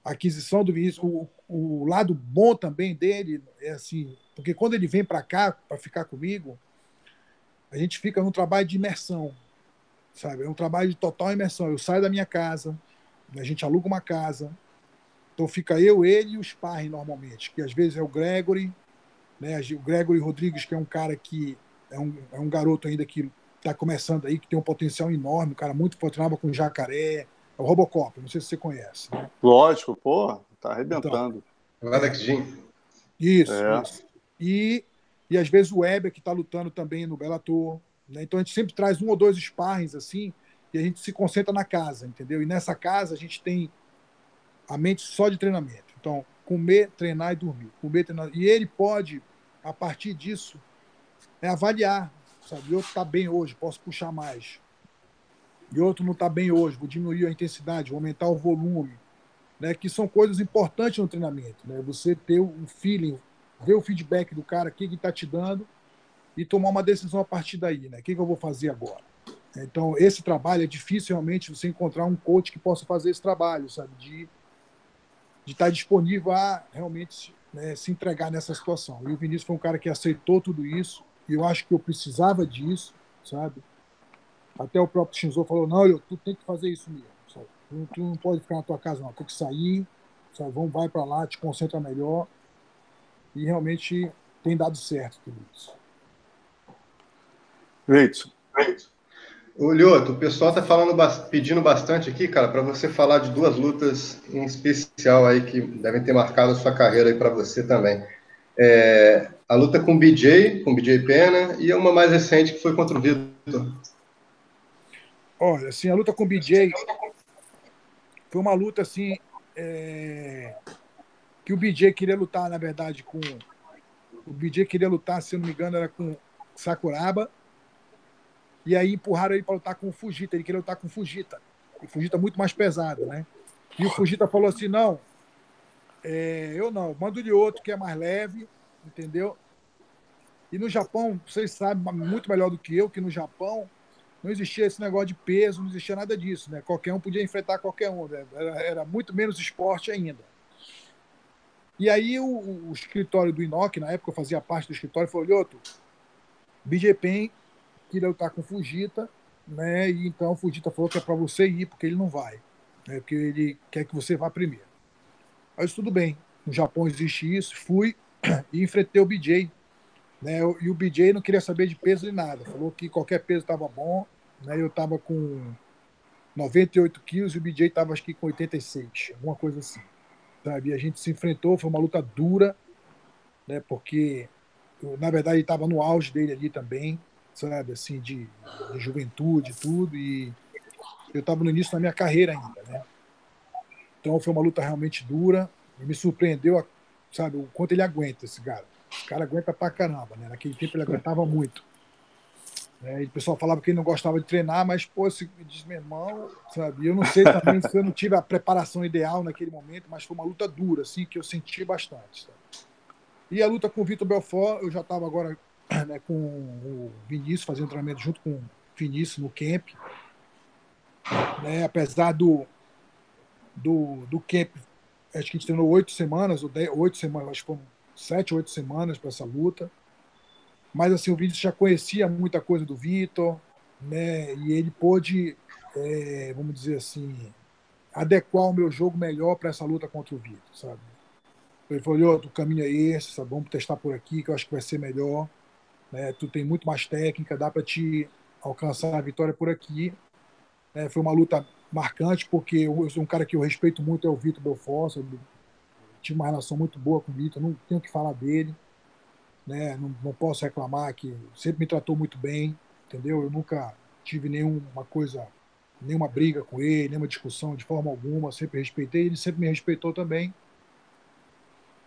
a aquisição do Vinícius, o, o lado bom também dele é assim, porque quando ele vem para cá para ficar comigo, a gente fica num trabalho de imersão, sabe? É um trabalho de total imersão. Eu saio da minha casa, a gente aluga uma casa, então fica eu, ele e o sparring normalmente, que às vezes é o Gregory, né? O Gregory Rodrigues, que é um cara que é um, é um garoto ainda que está começando aí, que tem um potencial enorme, um cara muito treinava com jacaré, é o Robocop, não sei se você conhece. Né? Lógico, pô, tá arrebentando. Então, Alex Jim. Isso, é. isso. E, e às vezes o Weber, que está lutando também no Bellator. Né? Então a gente sempre traz um ou dois sparrings assim, e a gente se concentra na casa, entendeu? E nessa casa a gente tem a mente só de treinamento. Então, comer, treinar e dormir. Comer, treinar. E ele pode, a partir disso, é avaliar sabe? E outro está bem hoje, posso puxar mais. E outro não está bem hoje, vou diminuir a intensidade, vou aumentar o volume. Né? Que são coisas importantes no treinamento. Né? Você ter o feeling, ver o feedback do cara, o que ele está te dando, e tomar uma decisão a partir daí, né? O que, que eu vou fazer agora? Então, esse trabalho é difícil realmente você encontrar um coach que possa fazer esse trabalho, sabe? De, de estar disponível a realmente né, se entregar nessa situação. E o Vinícius foi um cara que aceitou tudo isso, e eu acho que eu precisava disso, sabe? Até o próprio Shinzo falou: não, eu, tu tem que fazer isso mesmo, sabe? Tu, tu, não pode ficar na tua casa, não, tem que sair, sabe? Vamos, vai para lá, te concentra melhor. E realmente tem dado certo tudo isso. Great. O Lioto, o pessoal está falando, pedindo bastante aqui, cara, para você falar de duas lutas em especial aí que devem ter marcado a sua carreira aí para você também. É, a luta com o BJ, com o BJ Pena, e uma mais recente que foi contra o Vitor. Olha, assim, a luta com o BJ foi uma luta assim é, que o BJ queria lutar, na verdade, com o BJ queria lutar, se não me engano, era com Sakuraba e aí empurraram ele para lutar com o Fujita. Ele queria lutar com o Fujita. O Fujita muito mais pesado, né? E o Fujita falou assim: não, é, eu não, mando-lhe outro que é mais leve, entendeu? E no Japão, vocês sabem muito melhor do que eu que no Japão não existia esse negócio de peso, não existia nada disso, né? Qualquer um podia enfrentar qualquer um, né? era, era, muito menos esporte ainda. E aí o, o escritório do Inoki, na época eu fazia parte do escritório, falou: Lioto, BJ Pen queria lutar com Fujita, né? E então Fujita falou que é para você ir, porque ele não vai, né? Porque ele quer que você vá primeiro. Mas tudo bem, no Japão existe isso, fui e enfrentei o BJ, né? E o BJ não queria saber de peso nem nada, falou que qualquer peso estava bom, né? Eu estava com 98 quilos e o BJ estava acho que com 86, alguma coisa assim. Sabe? E a gente se enfrentou, foi uma luta dura, né? Porque na verdade ele estava no auge dele ali também, sabe, assim, de, de juventude tudo, e eu estava no início da minha carreira ainda, né? Então foi uma luta realmente dura, e me surpreendeu, sabe, o quanto ele aguenta, esse cara. Esse cara aguenta pra caramba, né? Naquele tempo ele aguentava muito. Né? E o pessoal falava que ele não gostava de treinar, mas, pô, se diz, meu irmão, sabe? Eu não sei também se eu não tive a preparação ideal naquele momento, mas foi uma luta dura, assim, que eu senti bastante. Sabe? E a luta com o Vitor Belfort, eu já estava agora né, com o Vinícius, fazendo treinamento junto com o Vinícius no camp. Né, apesar do, do, do camp, acho que a gente treinou oito semanas, ou dez, oito semanas, acho que foram sete, oito semanas para essa luta. Mas assim, o Vinícius já conhecia muita coisa do Vitor, né, e ele pôde, é, vamos dizer assim, adequar o meu jogo melhor para essa luta contra o Vitor, sabe? Ele falou, o caminho é esse, sabe? vamos testar por aqui, que eu acho que vai ser melhor né? Tu tem muito mais técnica, dá para te alcançar a vitória por aqui. É, foi uma luta marcante, porque eu, um cara que eu respeito muito é o Vitor Belfort. Eu tive uma relação muito boa com o Vitor, não tenho que falar dele. Né? Não, não posso reclamar que sempre me tratou muito bem, entendeu? Eu nunca tive nenhuma coisa, nenhuma briga com ele, nenhuma discussão de forma alguma, sempre respeitei, ele sempre me respeitou também.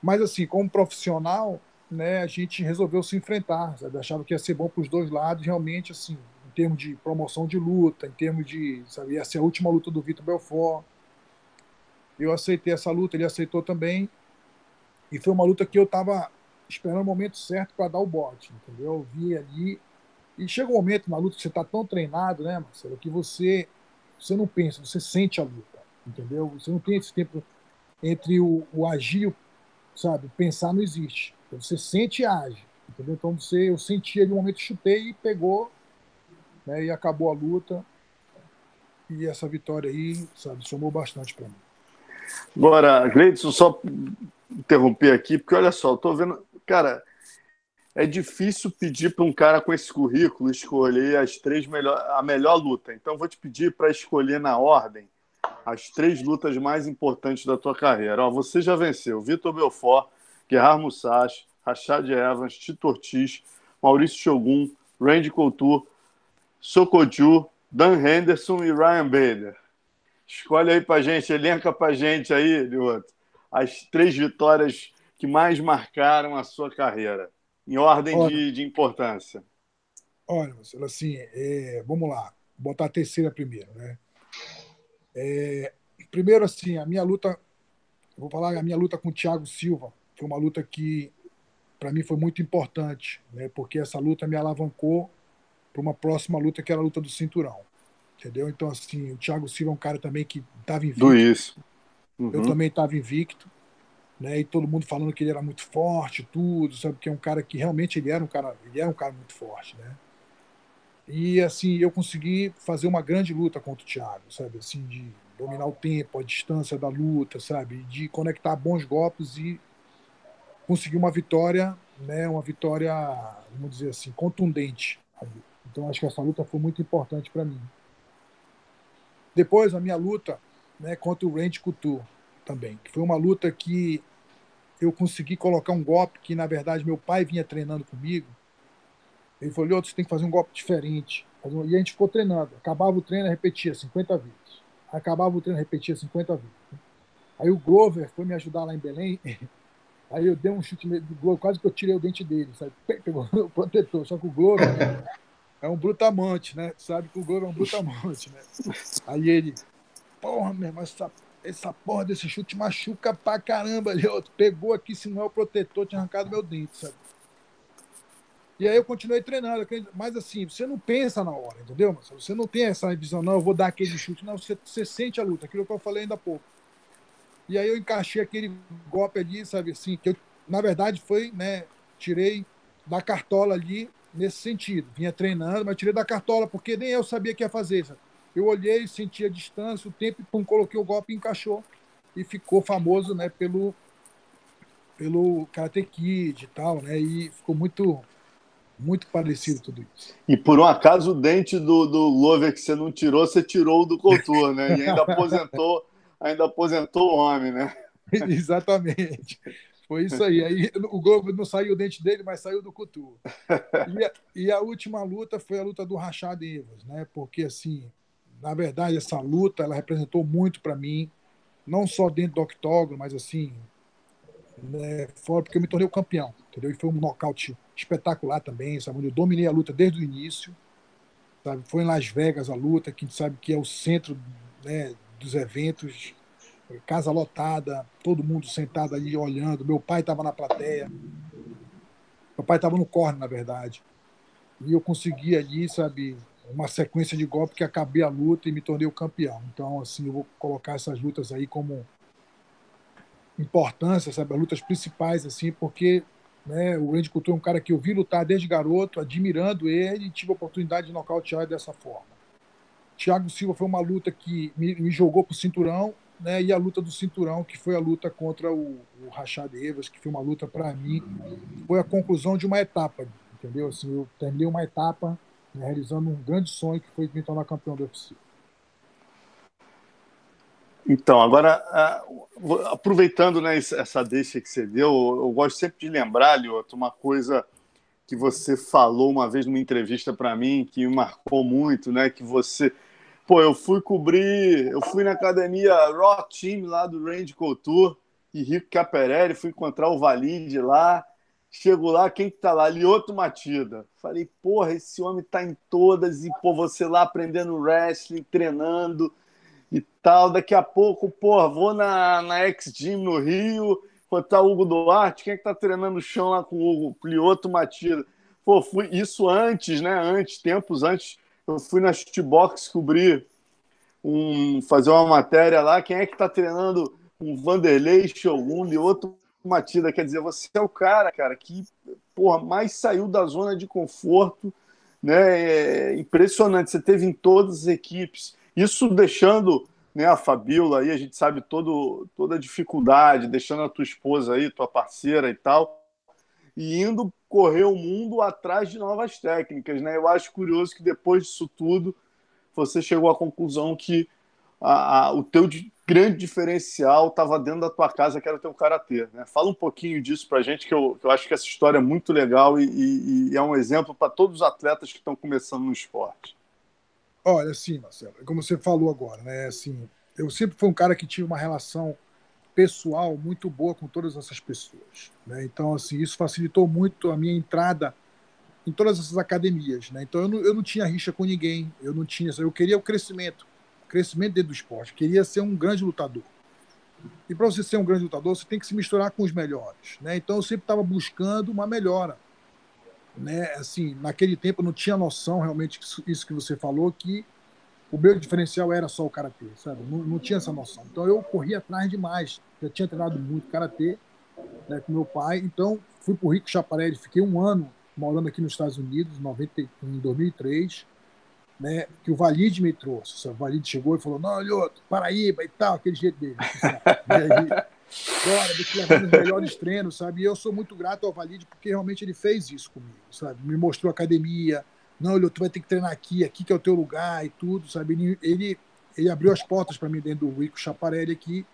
Mas assim, como profissional, né, a gente resolveu se enfrentar, sabe? achava que ia ser bom para os dois lados, realmente, assim, em termos de promoção de luta, em termos de, sabe, ia ser a última luta do Vitor Belfort. Eu aceitei essa luta, ele aceitou também, e foi uma luta que eu estava esperando o momento certo para dar o bote, entendeu? Eu vi ali, e chega um momento na luta que você está tão treinado, né, Marcelo, que você, você não pensa, você sente a luta, entendeu? Você não tem esse tempo entre o, o agir sabe, pensar não existe. Você sente e age. Entendeu? Então você, eu senti ali um momento, chutei e pegou, né, e acabou a luta. E essa vitória aí, sabe, somou bastante para mim. Agora, Gleidson, só interromper aqui, porque olha só, tô vendo. Cara, é difícil pedir para um cara com esse currículo escolher as três melhor, a melhor luta. Então, vou te pedir para escolher na ordem as três lutas mais importantes da tua carreira. Ó, você já venceu Vitor Belfort, Gerard Musashi, Rashad Evans, Tito Ortiz, Maurício Shogun, Randy Couture, Sokoju, Dan Henderson e Ryan Bader. Escolhe aí pra gente, elenca pra gente aí, Lioto, as três vitórias que mais marcaram a sua carreira, em ordem olha, de, de, importância. Olha, Marcelo, assim, é, vamos lá, vou botar a terceira primeiro, né? É, primeiro, assim, a minha luta, vou falar a minha luta com o Thiago Silva, foi uma luta que para mim foi muito importante, né? Porque essa luta me alavancou para uma próxima luta que era a luta do cinturão. Entendeu? Então, assim, o Thiago Silva é um cara também que estava invicto. Do isso. Uhum. Eu também estava invicto. Né? E todo mundo falando que ele era muito forte, tudo, sabe? Que é um cara que realmente ele era um cara, ele era um cara muito forte, né? E assim, eu consegui fazer uma grande luta contra o Thiago, sabe? Assim, de dominar o tempo, a distância da luta, sabe? De conectar bons golpes e conseguir uma vitória, né? Uma vitória, vamos dizer assim, contundente. Então acho que essa luta foi muito importante para mim. Depois a minha luta, né, contra o Randy Couture também, que foi uma luta que eu consegui colocar um golpe que na verdade meu pai vinha treinando comigo. Ele falou: "Você tem que fazer um golpe diferente". E a gente ficou treinando. Acabava o treino, repetia 50 vezes. Acabava o treino, repetia 50 vezes. Aí o Glover foi me ajudar lá em Belém. Aí eu dei um chute do Glover, quase que eu tirei o dente dele, sabe? Pegou o protetor. Só que o Glover é um brutamante, né? Sabe que o Glover é um brutamante, né? Aí ele, porra, meu irmão, essa, essa porra desse chute machuca pra caramba. Ele pegou aqui, se não é o protetor, tinha arrancado meu dente, sabe? E aí eu continuei treinando, mas assim, você não pensa na hora, entendeu? Você não tem essa visão, não, eu vou dar aquele chute, não, você, você sente a luta, aquilo que eu falei ainda há pouco. E aí eu encaixei aquele golpe ali, sabe assim, que eu, na verdade foi, né, tirei da cartola ali nesse sentido. Vinha treinando, mas tirei da cartola, porque nem eu sabia o que ia fazer. Sabe? Eu olhei, senti a distância, o tempo, pum, coloquei o golpe e encaixou. E ficou famoso, né, pelo pelo Karate Kid e tal, né? E ficou muito muito parecido tudo isso. E por um acaso o dente do, do Glover que você não tirou, você tirou do Couture, né? E ainda aposentou, ainda aposentou o homem, né? Exatamente. Foi isso aí. Aí o Glover não saiu o dente dele, mas saiu do Couture. E a, e a última luta foi a luta do Rachad Evans, né? Porque assim, na verdade essa luta ela representou muito para mim, não só dentro do octógono, mas assim, né, fora porque eu me tornei o campeão, entendeu? E foi um nocaute espetacular também, sabe? Eu dominei a luta desde o início, sabe? Foi em Las Vegas a luta, que a gente sabe que é o centro né, dos eventos, casa lotada, todo mundo sentado ali olhando. Meu pai estava na plateia, meu pai estava no corner, na verdade. E eu consegui ali, sabe, uma sequência de golpes que acabei a luta e me tornei o campeão. Então, assim, eu vou colocar essas lutas aí como importância, sabe, as lutas principais, assim, porque né? O Randy Couture é um cara que eu vi lutar desde garoto, admirando ele e tive a oportunidade de nocautear dessa forma. Thiago Silva foi uma luta que me, me jogou para o cinturão, né? e a luta do cinturão, que foi a luta contra o, o Rachad Evas, que foi uma luta para mim, foi a conclusão de uma etapa, entendeu? Assim, eu terminei uma etapa né, realizando um grande sonho que foi me tornar campeão do UFC. Então, agora, aproveitando né, essa deixa que você deu, eu gosto sempre de lembrar, Lioto, uma coisa que você falou uma vez numa entrevista para mim, que me marcou muito, né? Que você. Pô, eu fui cobrir, eu fui na academia Raw Team lá do Range Couture e Rico Caperelli, fui encontrar o Valide lá. Chego lá, quem que tá lá? Lioto Matida. Falei, porra, esse homem tá em todas e, pô, você lá aprendendo wrestling, treinando e tal. Daqui a pouco, pô, vou na, na X-Gym no Rio, botar o Hugo Duarte. Quem é que tá treinando o chão lá com o Hugo? Plioto Matida. Pô, fui isso antes, né? Antes, tempos antes, eu fui na Shootbox cobrir, um, fazer uma matéria lá. Quem é que tá treinando um Vanderlei Shogun outro Matida? Quer dizer, você é o cara, cara, que porra, mais saiu da zona de conforto, né? É impressionante. Você teve em todas as equipes isso deixando né, a Fabiola aí, a gente sabe todo, toda a dificuldade, deixando a tua esposa aí, tua parceira e tal, e indo correr o mundo atrás de novas técnicas. Né? Eu acho curioso que depois disso tudo você chegou à conclusão que a, a, o teu grande diferencial estava dentro da tua casa, que era o teu karatê. Né? Fala um pouquinho disso para a gente, que eu, que eu, acho que essa história é muito legal e, e, e é um exemplo para todos os atletas que estão começando no esporte. Olha, sim, Marcelo, como você falou agora, né? Assim, eu sempre fui um cara que tive uma relação pessoal muito boa com todas essas pessoas, né? Então, assim, isso facilitou muito a minha entrada em todas essas academias, né? Então, eu não, eu não tinha rixa com ninguém, eu não tinha, eu queria o crescimento, crescimento dentro do esporte, queria ser um grande lutador. E para você ser um grande lutador, você tem que se misturar com os melhores. Né? Então eu sempre estava buscando uma melhora. Né? Assim, naquele tempo eu não tinha noção realmente isso que você falou, que o meu diferencial era só o karatê, sabe? Não, não, tinha essa noção. Então eu corri atrás demais. Já tinha treinado muito karatê né, com meu pai. Então fui para o Rico Chaparelli, fiquei um ano morando aqui nos Estados Unidos, 90, em 2003 né, que o Valide me trouxe. O Valide chegou e falou: Não, Lhoto, Paraíba e tal, aquele jeito dele. E bora, vou te levar nos melhores treinos, sabe? E eu sou muito grato ao Valide porque realmente ele fez isso comigo, sabe? Me mostrou academia. Não, Lhoto, tu vai ter que treinar aqui, aqui que é o teu lugar e tudo, sabe? Ele, ele, ele abriu as portas para mim dentro do Rico Chaparelli aqui.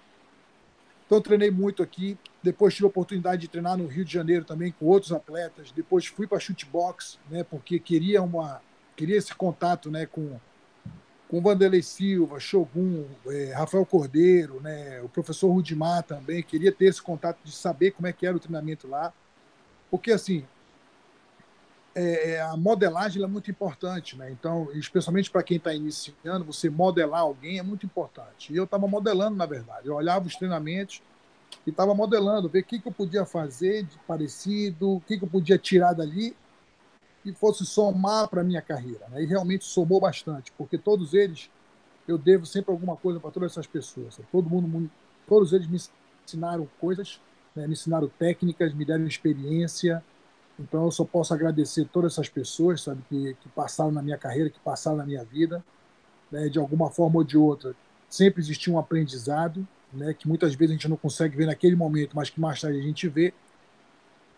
Então, eu treinei muito aqui. Depois tive a oportunidade de treinar no Rio de Janeiro também com outros atletas. Depois fui para chutebox, né? Porque queria uma queria esse contato né, com, com Vanderlei Silva, Shogun, é, Rafael Cordeiro, né, o professor Rudimar também, queria ter esse contato de saber como é que era o treinamento lá, porque assim, é, é a modelagem é muito importante, né? Então, especialmente para quem está iniciando, você modelar alguém é muito importante. E eu estava modelando, na verdade. Eu olhava os treinamentos e estava modelando, ver o que, que eu podia fazer de parecido, o que, que eu podia tirar dali que fosse somar para a minha carreira. Né? E realmente somou bastante, porque todos eles, eu devo sempre alguma coisa para todas essas pessoas. Todo mundo, todos eles me ensinaram coisas, né? me ensinaram técnicas, me deram experiência. Então eu só posso agradecer todas essas pessoas, sabe, que, que passaram na minha carreira, que passaram na minha vida, né? de alguma forma ou de outra. Sempre existiu um aprendizado, né? que muitas vezes a gente não consegue ver naquele momento, mas que mais tarde a gente vê.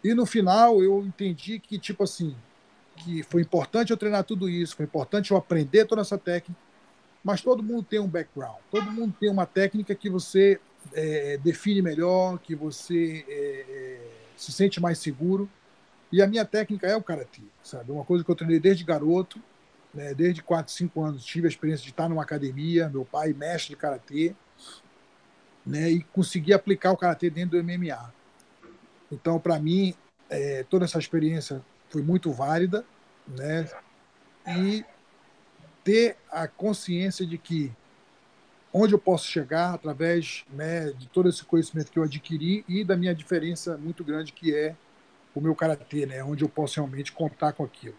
E no final eu entendi que, tipo assim, que foi importante eu treinar tudo isso, foi importante eu aprender toda essa técnica, mas todo mundo tem um background, todo mundo tem uma técnica que você é, define melhor, que você é, é se sente mais seguro. E a minha técnica é o karatê, sabe? Uma coisa que eu treinei desde garoto, né? desde 4, 5 anos, tive a experiência de estar numa academia, meu pai mestre de karatê, né? E consegui aplicar o karatê dentro do MMA. Então, para mim, é, toda essa experiência foi muito válida, né? E ter a consciência de que onde eu posso chegar através né, de todo esse conhecimento que eu adquiri e da minha diferença muito grande que é o meu karatê, né, onde eu posso realmente contar com aquilo.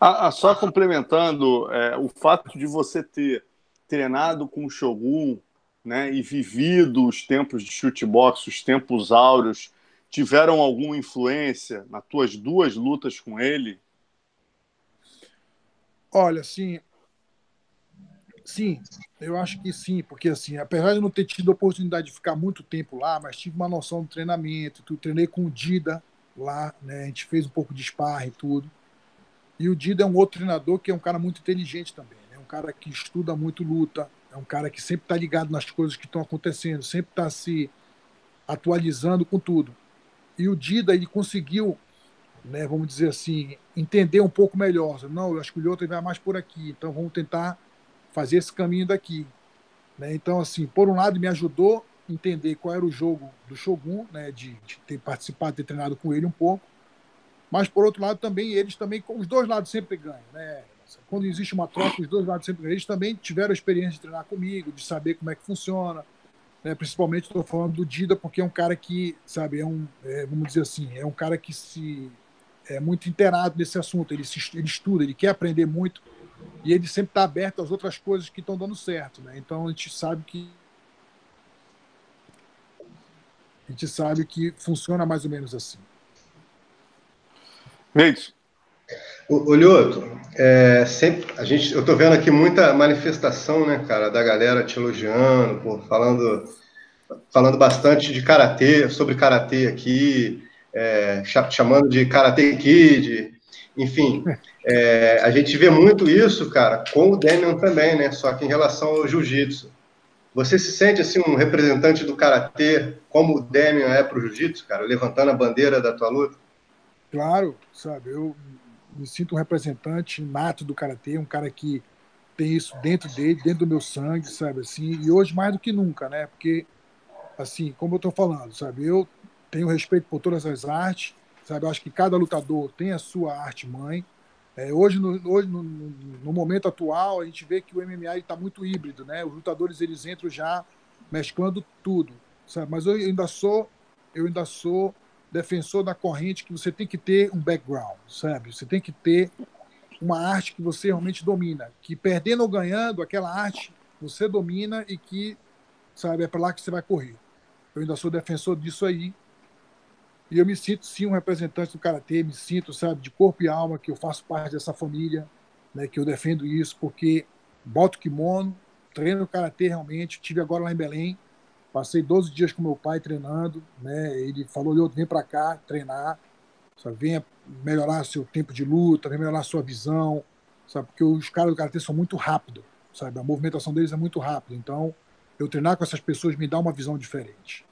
Ah, ah, só complementando, é, o fato de você ter treinado com o Shogun né, e vivido os tempos de chutebox, os tempos áureos, tiveram alguma influência nas tuas duas lutas com ele? Olha, sim. Sim, eu acho que sim, porque assim, apesar de não ter tido a oportunidade de ficar muito tempo lá, mas tive uma noção do treinamento, eu treinei com o Dida lá, né? A gente fez um pouco de sparring e tudo. E o Dida é um outro treinador que é um cara muito inteligente também, é né? um cara que estuda muito luta, é um cara que sempre está ligado nas coisas que estão acontecendo, sempre está se atualizando com tudo. E o Dida ele conseguiu, né, vamos dizer assim, entender um pouco melhor. Não, eu acho que o Lhota vai mais por aqui, então vamos tentar fazer esse caminho daqui. Né? Então, assim, por um lado, me ajudou a entender qual era o jogo do Shogun, né, de, de ter participado, ter treinado com ele um pouco. Mas, por outro lado, também eles também, os dois lados sempre ganham. Né? Quando existe uma troca, os dois lados sempre ganham. Eles também tiveram a experiência de treinar comigo, de saber como é que funciona né? Principalmente estou falando do Dida, porque é um cara que, sabe, é um, é, vamos dizer assim, é um cara que se é muito inteirado nesse assunto. Ele, se, ele estuda, ele quer aprender muito e ele sempre está aberto às outras coisas que estão dando certo, né? Então a gente sabe que a gente sabe que funciona mais ou menos assim. Gente, o, Lioto, é, sempre, a gente, eu estou vendo aqui muita manifestação, né, cara, da galera te elogiando, pô, falando, falando bastante de karatê, sobre karatê aqui, é, chamando de Karate Kid, enfim, é, a gente vê muito isso, cara, com o Damian também, né, só que em relação ao jiu-jitsu. Você se sente assim um representante do karatê, como o Damian é para o jiu-jitsu, cara, levantando a bandeira da tua luta? Claro, sabe, eu me sinto um representante nato do karatê, um cara que tem isso dentro dele, dentro do meu sangue, sabe assim. E hoje mais do que nunca, né? Porque assim, como eu estou falando, sabe, eu tenho respeito por todas as artes, sabe? Eu acho que cada lutador tem a sua arte mãe. É, hoje, no, hoje no, no, momento atual, a gente vê que o MMA está muito híbrido, né? Os lutadores eles entram já mesclando tudo, sabe? Mas eu ainda sou, eu ainda sou defensor da corrente que você tem que ter um background, sabe? Você tem que ter uma arte que você realmente domina, que perdendo ou ganhando, aquela arte você domina e que, sabe, é para lá que você vai correr. Eu ainda sou defensor disso aí. E eu me sinto, sim, um representante do Karatê, me sinto, sabe, de corpo e alma, que eu faço parte dessa família, né, que eu defendo isso, porque boto kimono, treino Karatê realmente, tive agora lá em Belém, passei 12 dias com meu pai treinando, né, ele falou, vem para cá treinar, sabe, venha melhorar seu tempo de luta, melhorar sua visão, sabe, porque os caras do Karatê são muito rápidos, sabe, a movimentação deles é muito rápida, então eu treinar com essas pessoas me dá uma visão diferente.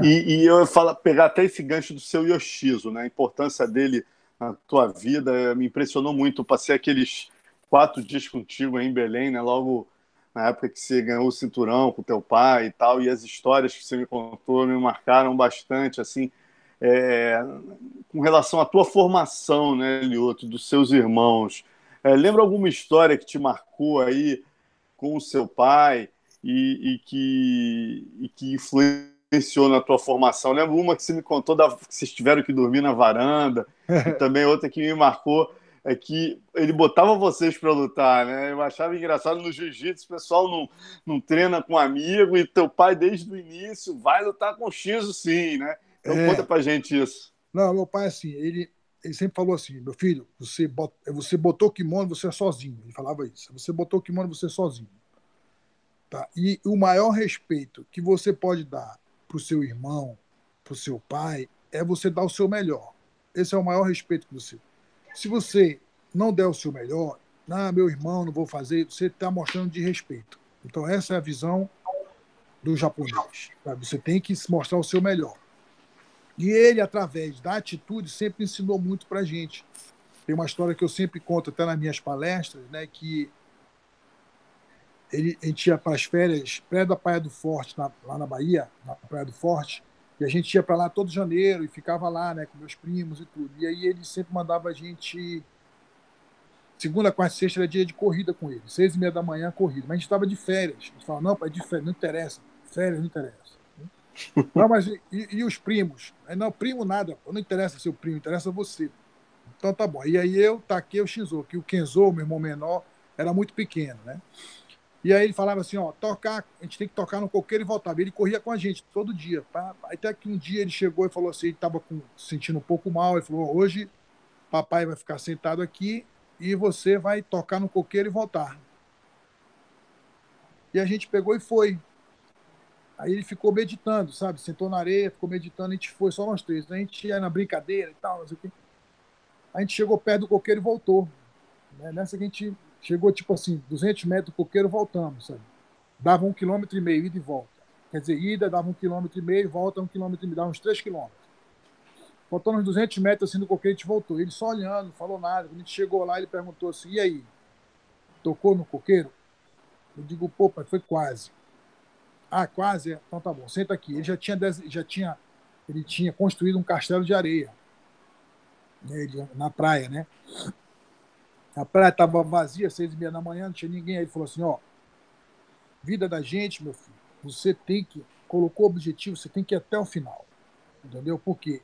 E, e eu falo, pegar até esse gancho do seu Yoshizo, né? A importância dele na tua vida me impressionou muito. Eu passei aqueles quatro dias contigo em Belém, né? Logo na época que você ganhou o cinturão com teu pai e tal, e as histórias que você me contou me marcaram bastante, assim, é, com relação à tua formação, né, Lioto, dos seus irmãos. É, lembra alguma história que te marcou aí com o seu pai e, e que, e que influenciou na tua formação? Lembro uma que você me contou da, que vocês tiveram que dormir na varanda, e também outra que me marcou é que ele botava vocês para lutar, né? Eu achava engraçado no jiu-jitsu, o pessoal não, não treina com um amigo e teu pai desde o início vai lutar com o X sim, né? Então é... conta pra gente isso. Não, meu pai assim, ele, ele sempre falou assim, meu filho, você, bot, você botou o kimono, você é sozinho. Ele falava isso. Você botou o kimono, você é sozinho. Tá? E o maior respeito que você pode dar para o seu irmão, para o seu pai, é você dar o seu melhor. Esse é o maior respeito que você. Se você não der o seu melhor, ah, meu irmão, não vou fazer, você está mostrando de respeito. Então, essa é a visão do japonês. Sabe? Você tem que mostrar o seu melhor. E ele, através da atitude, sempre ensinou muito para gente. Tem uma história que eu sempre conto até nas minhas palestras, né, que ele, a gente ia para as férias perto da Praia do Forte, na, lá na Bahia, na Praia do Forte, e a gente ia para lá todo janeiro e ficava lá, né, com meus primos e tudo. E aí ele sempre mandava a gente. Segunda, quarta e sexta era dia de corrida com ele, seis e meia da manhã, corrida. Mas a gente estava de férias. A gente falava, não, pai, de férias, não interessa. Férias não interessa. Não, mas e, e os primos? Aí, não, primo nada, não interessa seu primo, interessa você. Então tá bom. E aí eu taquei o Shinzo, que o Kenzo, meu irmão menor, era muito pequeno, né? E aí ele falava assim, ó, tocar, a gente tem que tocar no coqueiro e voltar. Ele corria com a gente todo dia. Até que um dia ele chegou e falou assim, ele estava sentindo um pouco mal, ele falou, hoje papai vai ficar sentado aqui e você vai tocar no coqueiro e voltar. E a gente pegou e foi. Aí ele ficou meditando, sabe? Sentou na areia, ficou meditando, a gente foi, só nós três. A gente ia na brincadeira e tal, não sei o quê. A gente chegou perto do coqueiro e voltou. Né? Nessa que a gente Chegou, tipo assim, 200 metros do coqueiro, voltamos, sabe? Dava um quilômetro e meio, ida e volta. Quer dizer, ida dava um quilômetro e meio, volta um quilômetro e meio, dava uns três quilômetros. Faltando uns 200 metros assim do coqueiro, a gente voltou. Ele só olhando, não falou nada. Quando a gente chegou lá, ele perguntou assim, e aí? Tocou no coqueiro? Eu digo, pô, pai, foi quase. Ah, quase? É. Então tá bom, senta aqui. Ele já tinha, já tinha, ele tinha construído um castelo de areia né, na praia, né? A praia estava vazia, seis e meia da manhã, não tinha ninguém. Aí ele falou assim: ó, vida da gente, meu filho, você tem que, colocou o objetivo, você tem que ir até o final. Entendeu? Porque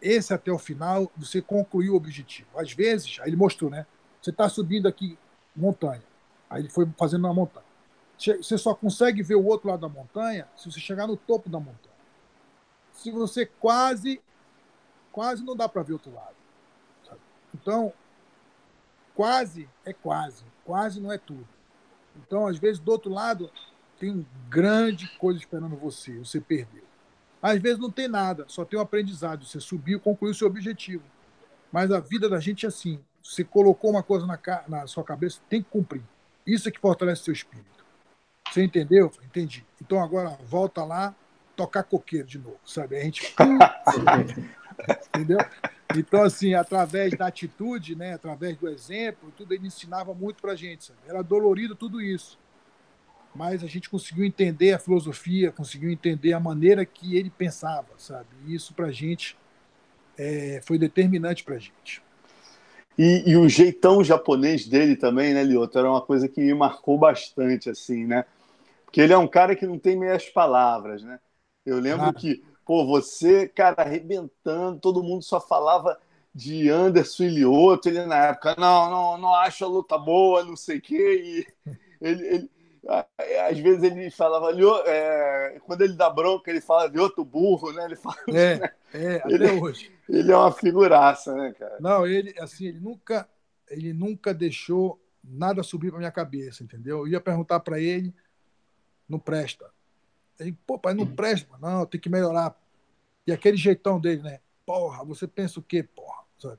esse até o final, você concluiu o objetivo. Às vezes, aí ele mostrou, né? Você está subindo aqui montanha. Aí ele foi fazendo na montanha. Você só consegue ver o outro lado da montanha se você chegar no topo da montanha. Se você quase, quase não dá para ver o outro lado. Sabe? Então, quase é quase, quase não é tudo. Então, às vezes, do outro lado, tem grande coisa esperando você, você perdeu. Às vezes não tem nada, só tem um aprendizado. Você subiu, concluiu o seu objetivo. Mas a vida da gente é assim. Você colocou uma coisa na, na sua cabeça, tem que cumprir. Isso é que fortalece seu espírito. Você entendeu? Entendi. Então agora volta lá, tocar coqueiro de novo, sabe? A gente. entendeu? Então, assim, através da atitude, né, através do exemplo, tudo ele ensinava muito para a gente. Sabe? Era dolorido tudo isso. Mas a gente conseguiu entender a filosofia, conseguiu entender a maneira que ele pensava, sabe? E isso para a gente é, foi determinante para a gente. E, e, o jeitão japonês dele também, né, Lioto? Era uma coisa que me marcou bastante, assim, né? que ele é um cara que não tem meias palavras, né? Eu lembro ah. que, pô, você, cara, arrebentando, todo mundo só falava de Anderson Ilioto, ele na época, não, não, não acho a luta boa, não sei o quê, e ele, ele às vezes ele falava, é, quando ele dá bronca, ele fala de outro burro, né? Ele fala, é, né? é, até ele, hoje. Ele é uma figuraça, né, cara? Não, ele, assim, ele nunca, ele nunca deixou nada subir para minha cabeça, entendeu? Eu ia perguntar para ele, não presta. Ele, pô, pai, não presta, não, tem que melhorar. E aquele jeitão dele, né? Porra, você pensa o quê, porra? Sabe?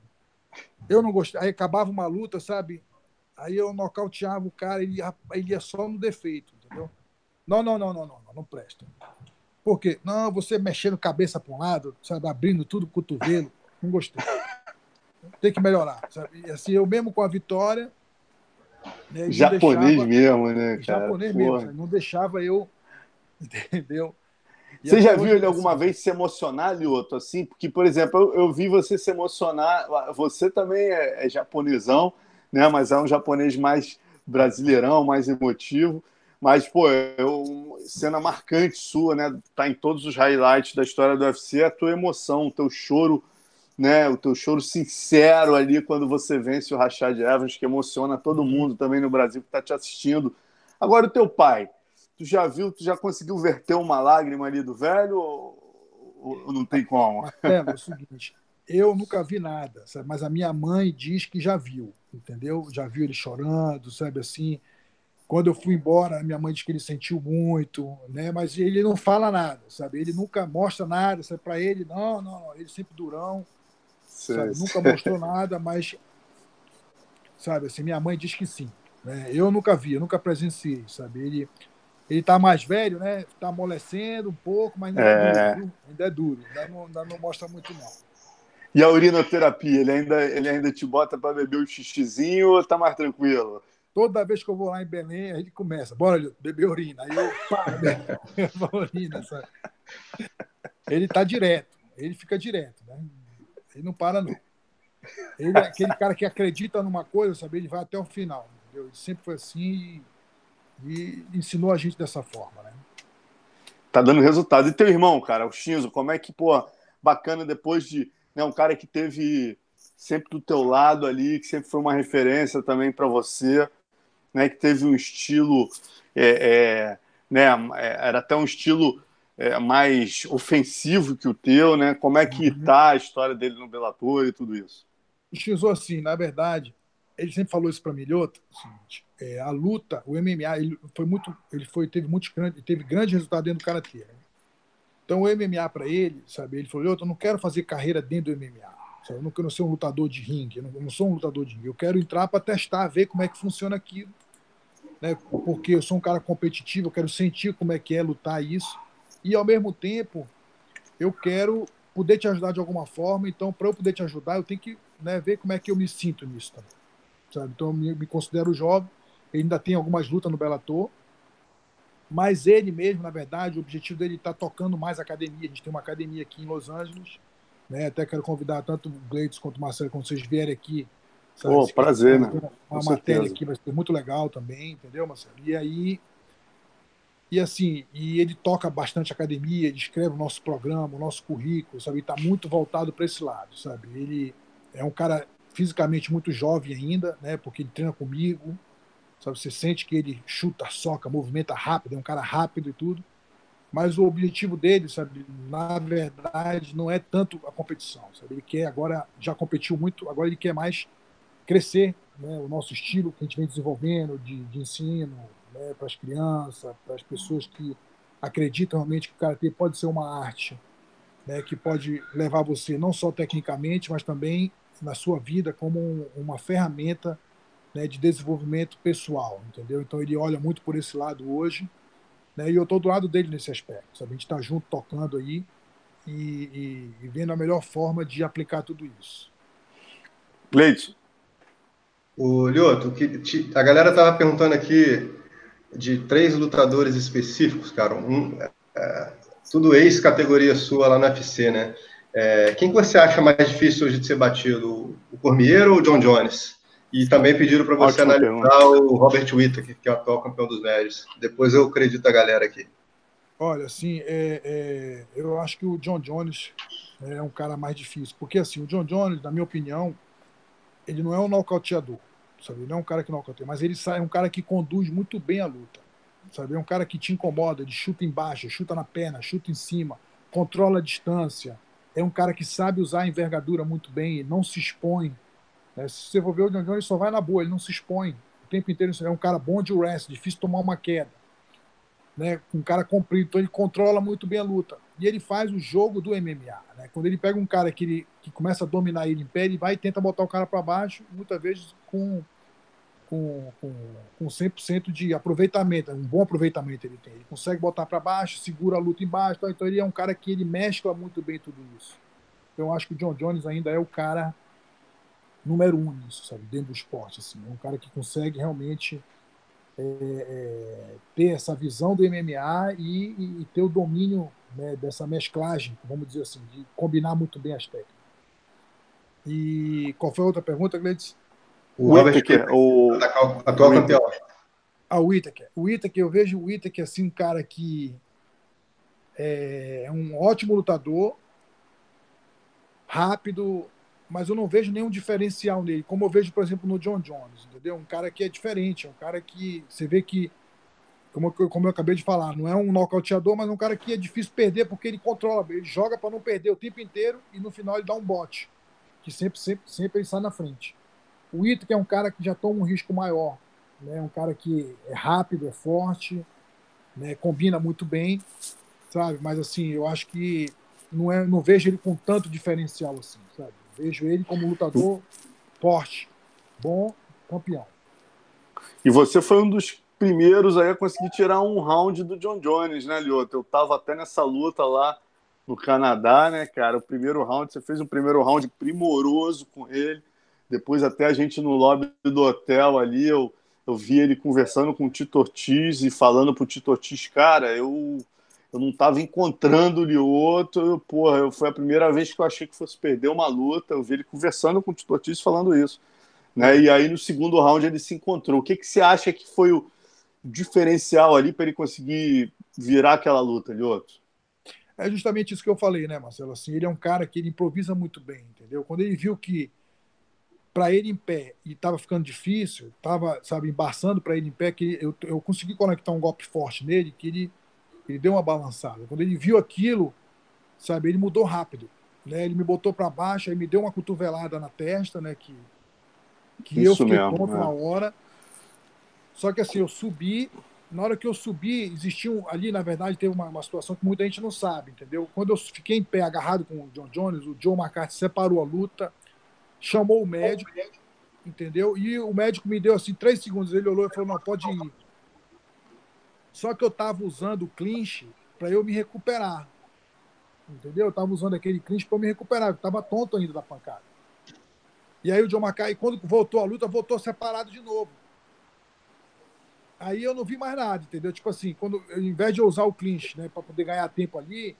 Eu não gostei. Aí acabava uma luta, sabe? Aí eu nocauteava o cara, ele ia, ele ia só no defeito, entendeu? Não, não, não, não, não, não, não presta. Por quê? Não, você mexendo cabeça para um lado, sabe, abrindo tudo cotovelo, não gostei. Tem que melhorar, sabe? E assim, eu mesmo com a vitória. Né, japonês deixava, mesmo, né, cara? Japonês Porra. mesmo, não deixava eu, entendeu? E você já viu ele alguma assim, vez se emocionar, Lioto, assim? Porque, por exemplo, eu, eu, vi você se emocionar. Você também é, é japonesão, né? Mas é um japonês mais brasileirão, mais emotivo. Mas, pô, eu, cena marcante sua, né? Tá em todos os highlights da história do UFC, a tua emoção, o teu choro, né? O teu choro sincero ali quando você vence o Rashad Evans, que emociona todo mundo também no Brasil que tá te assistindo. Agora, o teu pai, tu já viu, tu já conseguiu verter uma lágrima ali do velho ou, ou não tem como? É, é o seguinte, eu nunca vi nada, sabe? mas a minha mãe diz que já viu, entendeu? Já viu ele chorando, sabe assim. Quando eu fui embora, minha mãe diz que ele sentiu muito, né? Mas ele não fala nada, sabe? Ele nunca mostra nada, sabe? Para ele, não, não, ele sempre durão, sabe? Nunca mostrou nada, mas sabe assim, minha mãe diz que sim. Né? Eu nunca vi, eu nunca presenciei, sabe? Ele ele está mais velho, né? Está amolecendo um pouco, mas ainda é, é duro, ainda é duro, ainda não, ainda não mostra muito não. E a urinoterapia, ele ainda, ele ainda te bota para beber o xixizinho ou tá mais tranquilo? Toda vez que eu vou lá em Belém, a gente começa, bora beber urina. Aí eu paro, né? urina, sabe? Ele tá direto, ele fica direto, né? Ele não para, não. Ele é aquele cara que acredita numa coisa, sabe? Ele vai até o final, entendeu? Ele sempre foi assim e, ensinou a gente dessa forma, né? Tá dando resultado. E teu irmão, cara, o Shinzo, como é que, pô, bacana depois de né, um cara que teve sempre do teu lado ali, que sempre foi uma referência também para você, né, que teve um estilo, é, é, né, é, era até um estilo é, mais ofensivo que o teu, né? Como é que uhum. tá a história dele no Bellator e tudo isso? Xizou assim, na verdade, ele sempre falou isso para Milhoto, seguinte, é, a luta, o MMA, ele foi muito, ele foi teve muito grande, teve grande resultado dentro do karatê. Né? Então o MMA para ele, sabe, ele falou, eu não quero fazer carreira dentro do MMA. Sabe? Eu não quero ser um lutador de ringue, eu não, eu não sou um lutador de ringue. Eu quero entrar para testar, ver como é que funciona aquilo. Né? Porque eu sou um cara competitivo, eu quero sentir como é que é lutar isso. E ao mesmo tempo, eu quero poder te ajudar de alguma forma. Então, para eu poder te ajudar, eu tenho que né, ver como é que eu me sinto nisso também. Sabe? Então, eu me, considero jovem. Ele ainda tem algumas lutas no Bellator mas ele mesmo, na verdade, o objetivo dele está tocando mais academia. A gente tem uma academia aqui em Los Angeles, né? Até quero convidar tanto o Gleitos quanto o Marcelo, quando vocês vierem aqui. Sabe? Oh, prazer, né? Uma, uma matéria certeza. aqui vai ser muito legal também, entendeu, Marcelo? E aí, e assim, e ele toca bastante academia, ele escreve o nosso programa, o nosso currículo, sabe? Está muito voltado para esse lado, sabe? Ele é um cara fisicamente muito jovem ainda, né? Porque ele treina comigo, Sabe, você sente que ele chuta, soca, movimenta rápido, é um cara rápido e tudo. Mas o objetivo dele, sabe, na verdade, não é tanto a competição. Sabe? Ele quer agora, já competiu muito, agora ele quer mais crescer né, o nosso estilo que a gente vem desenvolvendo de, de ensino né, para as crianças, para as pessoas que acreditam realmente que o karatê pode ser uma arte, né, que pode levar você não só tecnicamente, mas também na sua vida como um, uma ferramenta né, de desenvolvimento pessoal, entendeu? Então ele olha muito por esse lado hoje, né, e eu estou do lado dele nesse aspecto, sabe? A gente está junto tocando aí e, e, e, vendo a melhor forma de aplicar tudo isso. Leite. O Lioto, que, a galera estava perguntando aqui de três lutadores específicos, cara. Um, é, tudo ex-categoria sua lá no UFC, né? É, quem que você acha mais difícil hoje de ser batido? O Cormier ou o John Jones? E também pediram para você Ótimo analisar o Robert Whittaker, que é o atual campeão dos médios. Depois eu acredito a galera aqui. Olha, assim, é, é, eu acho que o John Jones é um cara mais difícil. Porque, assim, o John Jones, na minha opinião, ele não é um nocauteador, sabe? Ele não é um cara que nocauteia, mas ele é um cara que conduz muito bem a luta, sabe? É um cara que te incomoda, ele chuta embaixo, chuta na perna, chuta em cima, controla a distância. É um cara que sabe usar a envergadura muito bem, não se expõe, é, se você for ver o John Jones, só vai na boa, ele não se expõe. O tempo inteiro é um cara bom de wrestling, difícil tomar uma queda. Né? Um cara comprido, então ele controla muito bem a luta. E ele faz o jogo do MMA. Né? Quando ele pega um cara que, ele, que começa a dominar ele em pé, ele vai e tenta botar o cara para baixo, muitas vezes com, com, com, com 100% de aproveitamento, um bom aproveitamento ele tem. Ele consegue botar para baixo, segura a luta embaixo, então ele é um cara que ele mescla muito bem tudo isso. Então eu acho que o John Jones ainda é o cara número um nisso, sabe, dentro do esporte. Assim. É um cara que consegue realmente é, é, ter essa visão do MMA e, e ter o domínio né, dessa mesclagem, vamos dizer assim, de combinar muito bem as técnicas. E qual foi a outra pergunta, Gledes? O Whittaker, o atual campeão. Ah, o Whittaker. O Whittaker, eu vejo o Whittaker assim, um cara que é um ótimo lutador, rápido, mas eu não vejo nenhum diferencial nele, como eu vejo, por exemplo, no John Jones, entendeu? Um cara que é diferente, é um cara que você vê que, como, como eu acabei de falar, não é um nocauteador, mas é um cara que é difícil perder porque ele controla, ele joga para não perder o tempo inteiro e no final ele dá um bote, que sempre, sempre, sempre ele sai na frente. O Ito, que é um cara que já toma um risco maior, né? um cara que é rápido, é forte, né? combina muito bem, sabe? Mas assim, eu acho que não, é, não vejo ele com tanto diferencial assim? Vejo ele como lutador forte, bom, campeão. E você foi um dos primeiros aí a conseguir tirar um round do John Jones, né, Lioto? Eu tava até nessa luta lá no Canadá, né, cara? O primeiro round, você fez um primeiro round primoroso com ele. Depois até a gente no lobby do hotel ali, eu, eu vi ele conversando com o Tito Ortiz e falando pro Tito Ortiz, cara, eu eu não estava encontrando-lhe outro. Porra, eu, foi a primeira vez que eu achei que fosse perder uma luta. Eu vi ele conversando com o Tito Ortiz falando isso. Né? E aí no segundo round ele se encontrou. O que, que você acha que foi o diferencial ali para ele conseguir virar aquela luta, Lioto? É justamente isso que eu falei, né, Marcelo? Assim, ele é um cara que ele improvisa muito bem, entendeu? Quando ele viu que para ele em pé e estava ficando difícil, estava, sabe, embaçando para ele em pé, que eu, eu consegui conectar um golpe forte nele, que ele ele deu uma balançada. Quando ele viu aquilo, sabe, ele mudou rápido. Né? Ele me botou para baixo, aí me deu uma cotovelada na testa, né? Que, que eu fiquei mesmo, é. na hora. Só que assim, eu subi. Na hora que eu subi, existia um, ali, na verdade, teve uma, uma, situação que muita gente não sabe, entendeu? Quando eu fiquei em pé, agarrado com o John Jones, o Joe McCarthy separou a luta, chamou o médico, entendeu? E o médico me deu assim três segundos. Ele olhou e falou: Não, pode ir. Só que eu estava usando o clinch para eu me recuperar. Entendeu? Eu estava usando aquele clinch para me recuperar. Eu estava tonto ainda da pancada. E aí o John Mackay, quando voltou a luta, voltou separado de novo. Aí eu não vi mais nada, entendeu? Tipo assim, quando, ao invés de eu usar o clinch, né, para poder ganhar tempo ali,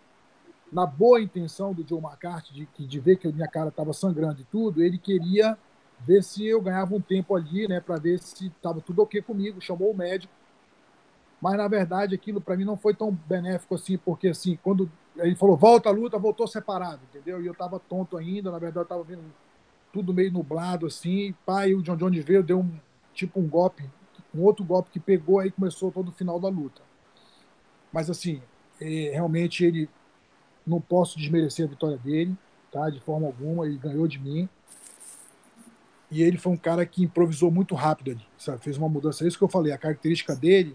na boa intenção do Joe McCarthy de, de ver que a minha cara estava sangrando e tudo, ele queria ver se eu ganhava um tempo ali, né, para ver se estava tudo ok comigo. Chamou o médico mas na verdade aquilo para mim não foi tão benéfico assim, porque assim, quando ele falou volta a luta, voltou separado, entendeu? E eu tava tonto ainda, na verdade eu tava vendo tudo meio nublado assim, pai, o John Jones veio, deu um tipo um golpe, um outro golpe que pegou aí começou todo o final da luta. Mas assim, é, realmente ele não posso desmerecer a vitória dele, tá? De forma alguma, ele ganhou de mim. E ele foi um cara que improvisou muito rápido ali, sabe? Fez uma mudança. É isso que eu falei, a característica dele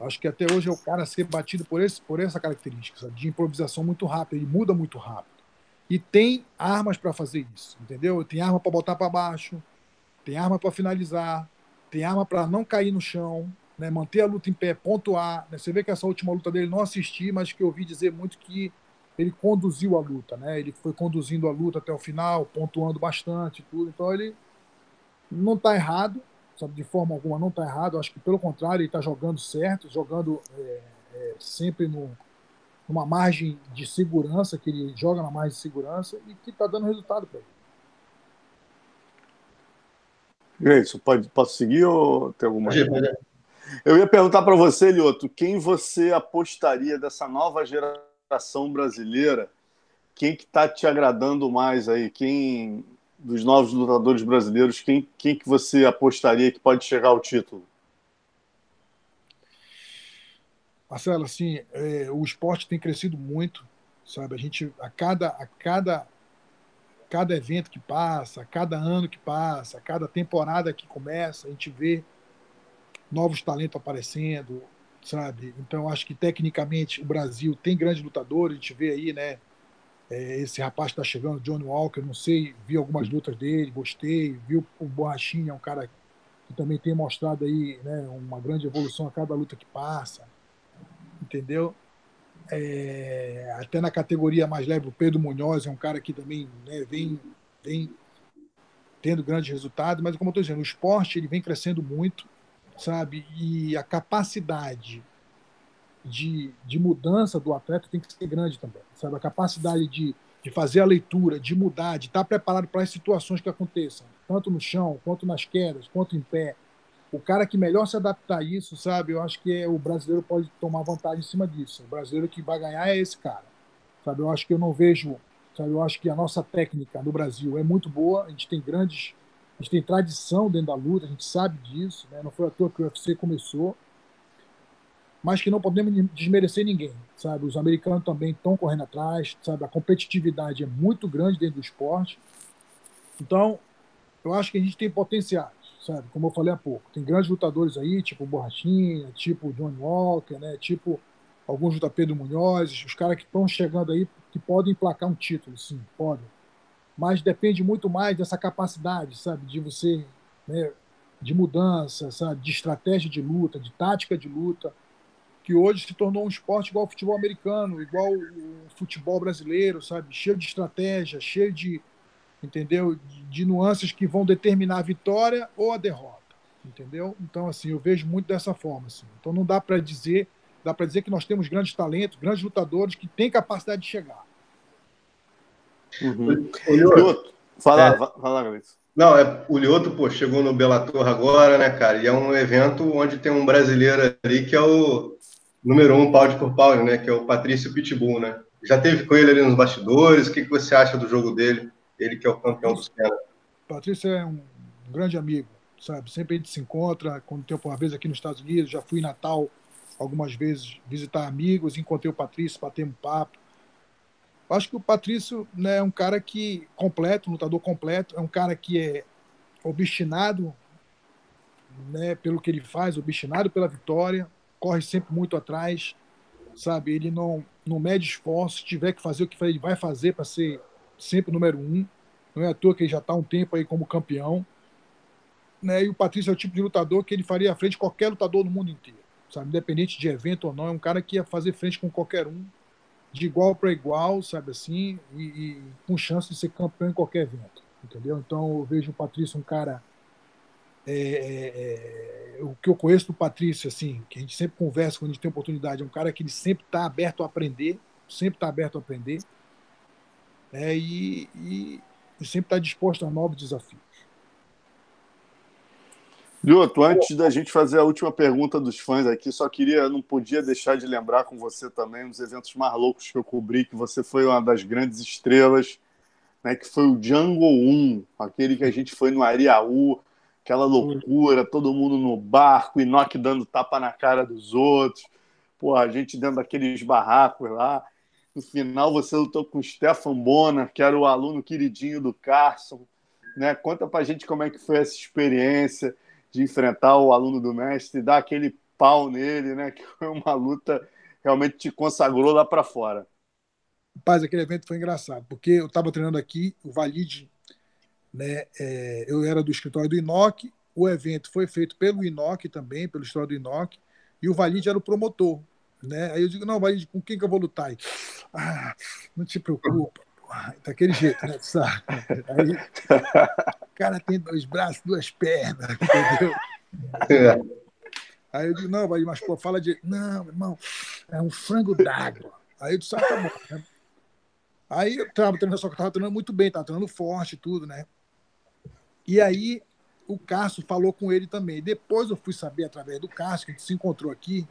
Acho que até hoje é o cara ser batido por, esse, por essa característica, sabe? de improvisação muito rápida, ele muda muito rápido. E tem armas para fazer isso, entendeu? Tem arma para botar para baixo, tem arma para finalizar, tem arma para não cair no chão, né? manter a luta em pé, pontuar. Né? Você vê que essa última luta dele não assisti, mas que eu ouvi dizer muito que ele conduziu a luta, né? Ele foi conduzindo a luta até o final, pontuando bastante, tudo. Então ele não está errado, sabe, de forma alguma não está errado. Acho que, pelo contrário, ele está jogando certo, jogando é, é, sempre no, numa margem de segurança, que ele joga na margem de segurança e que está dando resultado para ele. Isso, pode, posso seguir ou tem alguma coisa? Eu ia perguntar para você, Lioto, quem você apostaria dessa nova geração brasileira? Quem que está te agradando mais aí? Quem dos novos lutadores brasileiros, quem, quem que você apostaria que pode chegar ao título? Marcelo, assim, é, o esporte tem crescido muito, sabe? A gente, a cada, a cada, cada evento que passa, a cada ano que passa, a cada temporada que começa, a gente vê novos talentos aparecendo, sabe? Então, acho que tecnicamente o Brasil tem grandes lutadores, a gente vê aí, né? É, esse rapaz está chegando, Johnny Walker, não sei, vi algumas lutas dele, gostei, vi o, o Borrachinha, é um cara que também tem mostrado aí né, uma grande evolução a cada luta que passa, entendeu? É, até na categoria mais leve, o Pedro Munhoz é um cara que também né, vem, vem tendo grandes resultados, mas como eu estou dizendo, o esporte ele vem crescendo muito, sabe? E a capacidade de, de mudança do atleta tem que ser grande também, sabe? A capacidade de, de fazer a leitura, de mudar, de estar preparado para as situações que aconteçam, tanto no chão, quanto nas quedas, quanto em pé. O cara que melhor se adaptar a isso, sabe? Eu acho que é, o brasileiro pode tomar vantagem em cima disso. O brasileiro que vai ganhar é esse cara, sabe? Eu acho que eu não vejo, sabe? Eu acho que a nossa técnica no Brasil é muito boa. A gente tem grandes, a gente tem tradição dentro da luta, a gente sabe disso, né? Não foi à toa que o UFC começou mas que não podemos desmerecer ninguém, sabe? Os americanos também estão correndo atrás, sabe? A competitividade é muito grande dentro do esporte. Então, eu acho que a gente tem potenciais, sabe? Como eu falei há pouco. Tem grandes lutadores aí, tipo Borrachinha, tipo Johnny Walker, né? Tipo alguns da Pedro Munhoz, os caras que estão chegando aí que podem emplacar um título, sim, podem. Mas depende muito mais dessa capacidade, sabe? De você, né? De mudança, sabe? De estratégia de luta, de tática de luta que hoje se tornou um esporte igual ao futebol americano, igual o futebol brasileiro, sabe? Cheio de estratégia, cheio de, entendeu? De, de, nuances que vão determinar a vitória ou a derrota, entendeu? Então, assim, eu vejo muito dessa forma, assim. Então, não dá para dizer, dá para dizer que nós temos grandes talentos, grandes lutadores que têm capacidade de chegar. Uhum. O Lioto, fala, é, fala, Galitos. Não, é, o Lioto, pô, chegou no Bellator agora, né, cara? E é um evento onde tem um brasileiro ali que é o número um, pau por pau, né? Que é o Patrício Pitbull, né? Já teve com ele ali nos bastidores. O que, que você acha do jogo dele? Ele que é o campeão dos caras. Patrício é um grande amigo, sabe? Sempre a gente se encontra. Quando tem uma vez aqui nos Estados Unidos, já fui em Natal algumas vezes visitar amigos, encontrei o Patrício, batemos um papo. Acho que o Patrício né, é um cara que completo, lutador completo, é um cara que é obstinado né, pelo que ele faz, obstinado pela vitória, corre sempre muito atrás, sabe? Ele não, não mede esforço, se tiver que fazer o que ele vai fazer para ser sempre número um. Não é à toa que ele já está um tempo aí como campeão. Né? E o Patrício é o tipo de lutador que ele faria frente a qualquer lutador no mundo inteiro, sabe? Independente de evento ou não, é um cara que ia fazer frente com qualquer um, de igual para igual, sabe assim, e, e com chance de ser campeão em qualquer evento, entendeu? Então eu vejo o Patrício um cara é, é, é, o que eu conheço do Patrício, assim, que a gente sempre conversa quando a gente tem oportunidade, é um cara que ele sempre está aberto a aprender, sempre está aberto a aprender, né, e, e, e sempre está disposto a novos desafios. Lioto, antes da gente fazer a última pergunta dos fãs aqui, só queria, não podia deixar de lembrar com você também um dos eventos mais loucos que eu cobri, que você foi uma das grandes estrelas, né, que foi o Jungle 1, aquele que a gente foi no Ariaú, aquela loucura, todo mundo no barco, Inoki dando tapa na cara dos outros, pô, a gente dentro daqueles barracos lá. No final você lutou com o Stefan Bonner, que era o aluno queridinho do Carson. Né? Conta pra gente como é que foi essa experiência de enfrentar o aluno do mestre, dar aquele pau nele, né? Que foi uma luta realmente te consagrou lá para fora. Rapaz, aquele evento foi engraçado, porque eu estava treinando aqui, o Valide né? É, eu era do escritório do Inoc, o evento foi feito pelo Inoc também, pelo escritório do Inoc, e o Valide era o promotor. Né? Aí eu digo, não, Valide, com quem que eu vou lutar? ah, não te preocupa, daquele jeito, né? Sabe? Aí, o cara tem dois braços, duas pernas, entendeu? Aí eu digo, não, Valide, mas pô, fala de. Não, irmão, é um frango d'água. Aí eu disse, ah, tá bom. Né? Aí eu estava treinando, só que eu estava treinando muito bem, estava treinando forte e tudo, né? E aí o Cássio falou com ele também. Depois eu fui saber, através do Cássio, que a gente se encontrou aqui,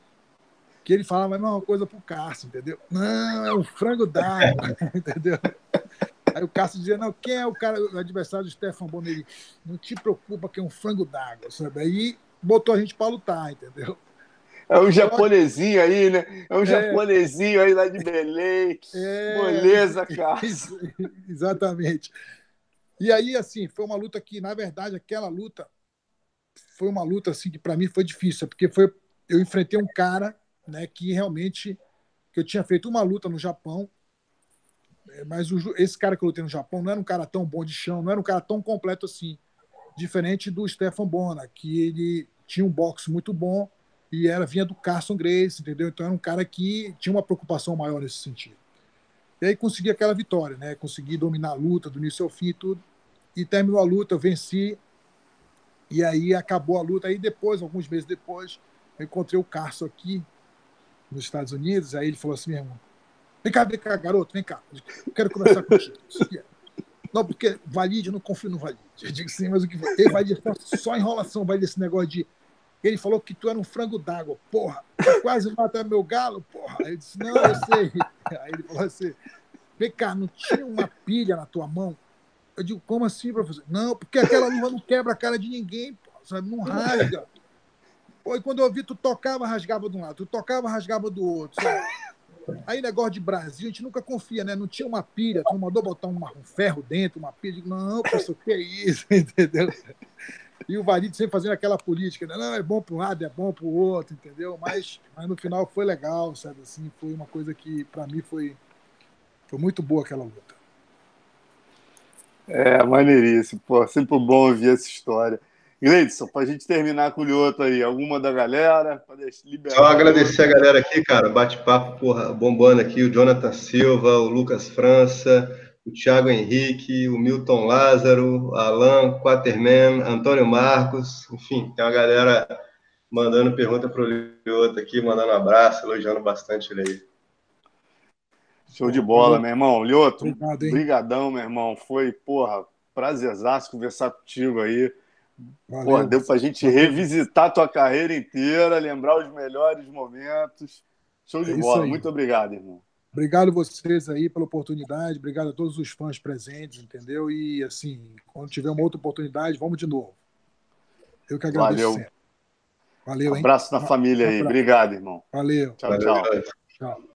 que ele falava a mesma coisa pro Cássio, entendeu? Não, é um frango d'água, entendeu? Aí o Cássio dizia, não, quem é o cara, o adversário do Stefan Bonelli? Não te preocupa que é um frango d'água, sabe? Aí botou a gente para lutar, entendeu? É um japonesinho aí, né? É um é, japonesinho aí lá de Belém. É, Moleza, cara. Exatamente. E aí, assim, foi uma luta que, na verdade, aquela luta foi uma luta assim que para mim foi difícil, porque foi eu enfrentei um cara, né, que realmente que eu tinha feito uma luta no Japão, é, mas o, esse cara que eu lutei no Japão não era um cara tão bom de chão, não era um cara tão completo assim, diferente do Stefan Bona, que ele tinha um boxe muito bom e era vinha do Carson Grace, entendeu? Então era um cara que tinha uma preocupação maior nesse sentido. E aí consegui aquela vitória, né? Consegui dominar a luta do início ao fim e tudo. E terminou a luta, eu venci. E aí acabou a luta. Aí depois, alguns meses depois, eu encontrei o Carson aqui nos Estados Unidos. Aí ele falou assim, meu irmão, vem cá, vem cá, garoto, vem cá. Eu quero conversar contigo. Não, porque Valide, eu não confio no Valide. Eu digo sim, mas o que foi? Valide, só enrolação, vai desse negócio de ele falou que tu era um frango d'água. Porra, quase mata meu galo, porra. Eu disse, não, eu sei. Aí ele falou assim, vem cá, não tinha uma pilha na tua mão? Eu digo, como assim, professor? Não, porque aquela luva não quebra a cara de ninguém, porra, sabe? Não rasga. Pô, e quando eu vi, tu tocava, rasgava de um lado, tu tocava, rasgava do outro. Sabe? Aí, negócio de Brasil, a gente nunca confia, né? Não tinha uma pilha, tu mandou botar um ferro dentro, uma pilha. Digo, não, professor, que é isso, entendeu? E o Valide sempre fazendo aquela política, né? não, é bom para um lado, é bom para o outro, entendeu? Mas, mas no final foi legal, sabe? Assim, foi uma coisa que, para mim, foi, foi muito boa aquela luta. É, maneiríssimo. Pô, sempre bom ouvir essa história. Gleidson, para a gente terminar com o Lioto aí, alguma da galera? Liberar Só agradecer a galera aqui, cara. Bate-papo, porra, bombando aqui. O Jonathan Silva, o Lucas França, o Thiago Henrique, o Milton Lázaro, Alan Quaterman, Antônio Marcos, enfim, tem uma galera mandando pergunta para o Lioto aqui, mandando um abraço, elogiando bastante ele aí. Show de bola, meu irmão. Lioto, brigadão, meu irmão. Foi, porra, prazerzaço conversar contigo aí. Valeu. Porra, deu pra gente revisitar a tua carreira inteira, lembrar os melhores momentos. Show de é bola. Muito obrigado, irmão. Obrigado vocês aí pela oportunidade, obrigado a todos os fãs presentes, entendeu? E assim, quando tiver uma outra oportunidade, vamos de novo. Eu que agradeço. Valeu. Sempre. Valeu, hein? Abraço na família um aí. Obrigado, irmão. Valeu. Tchau, Valeu. tchau. Tchau.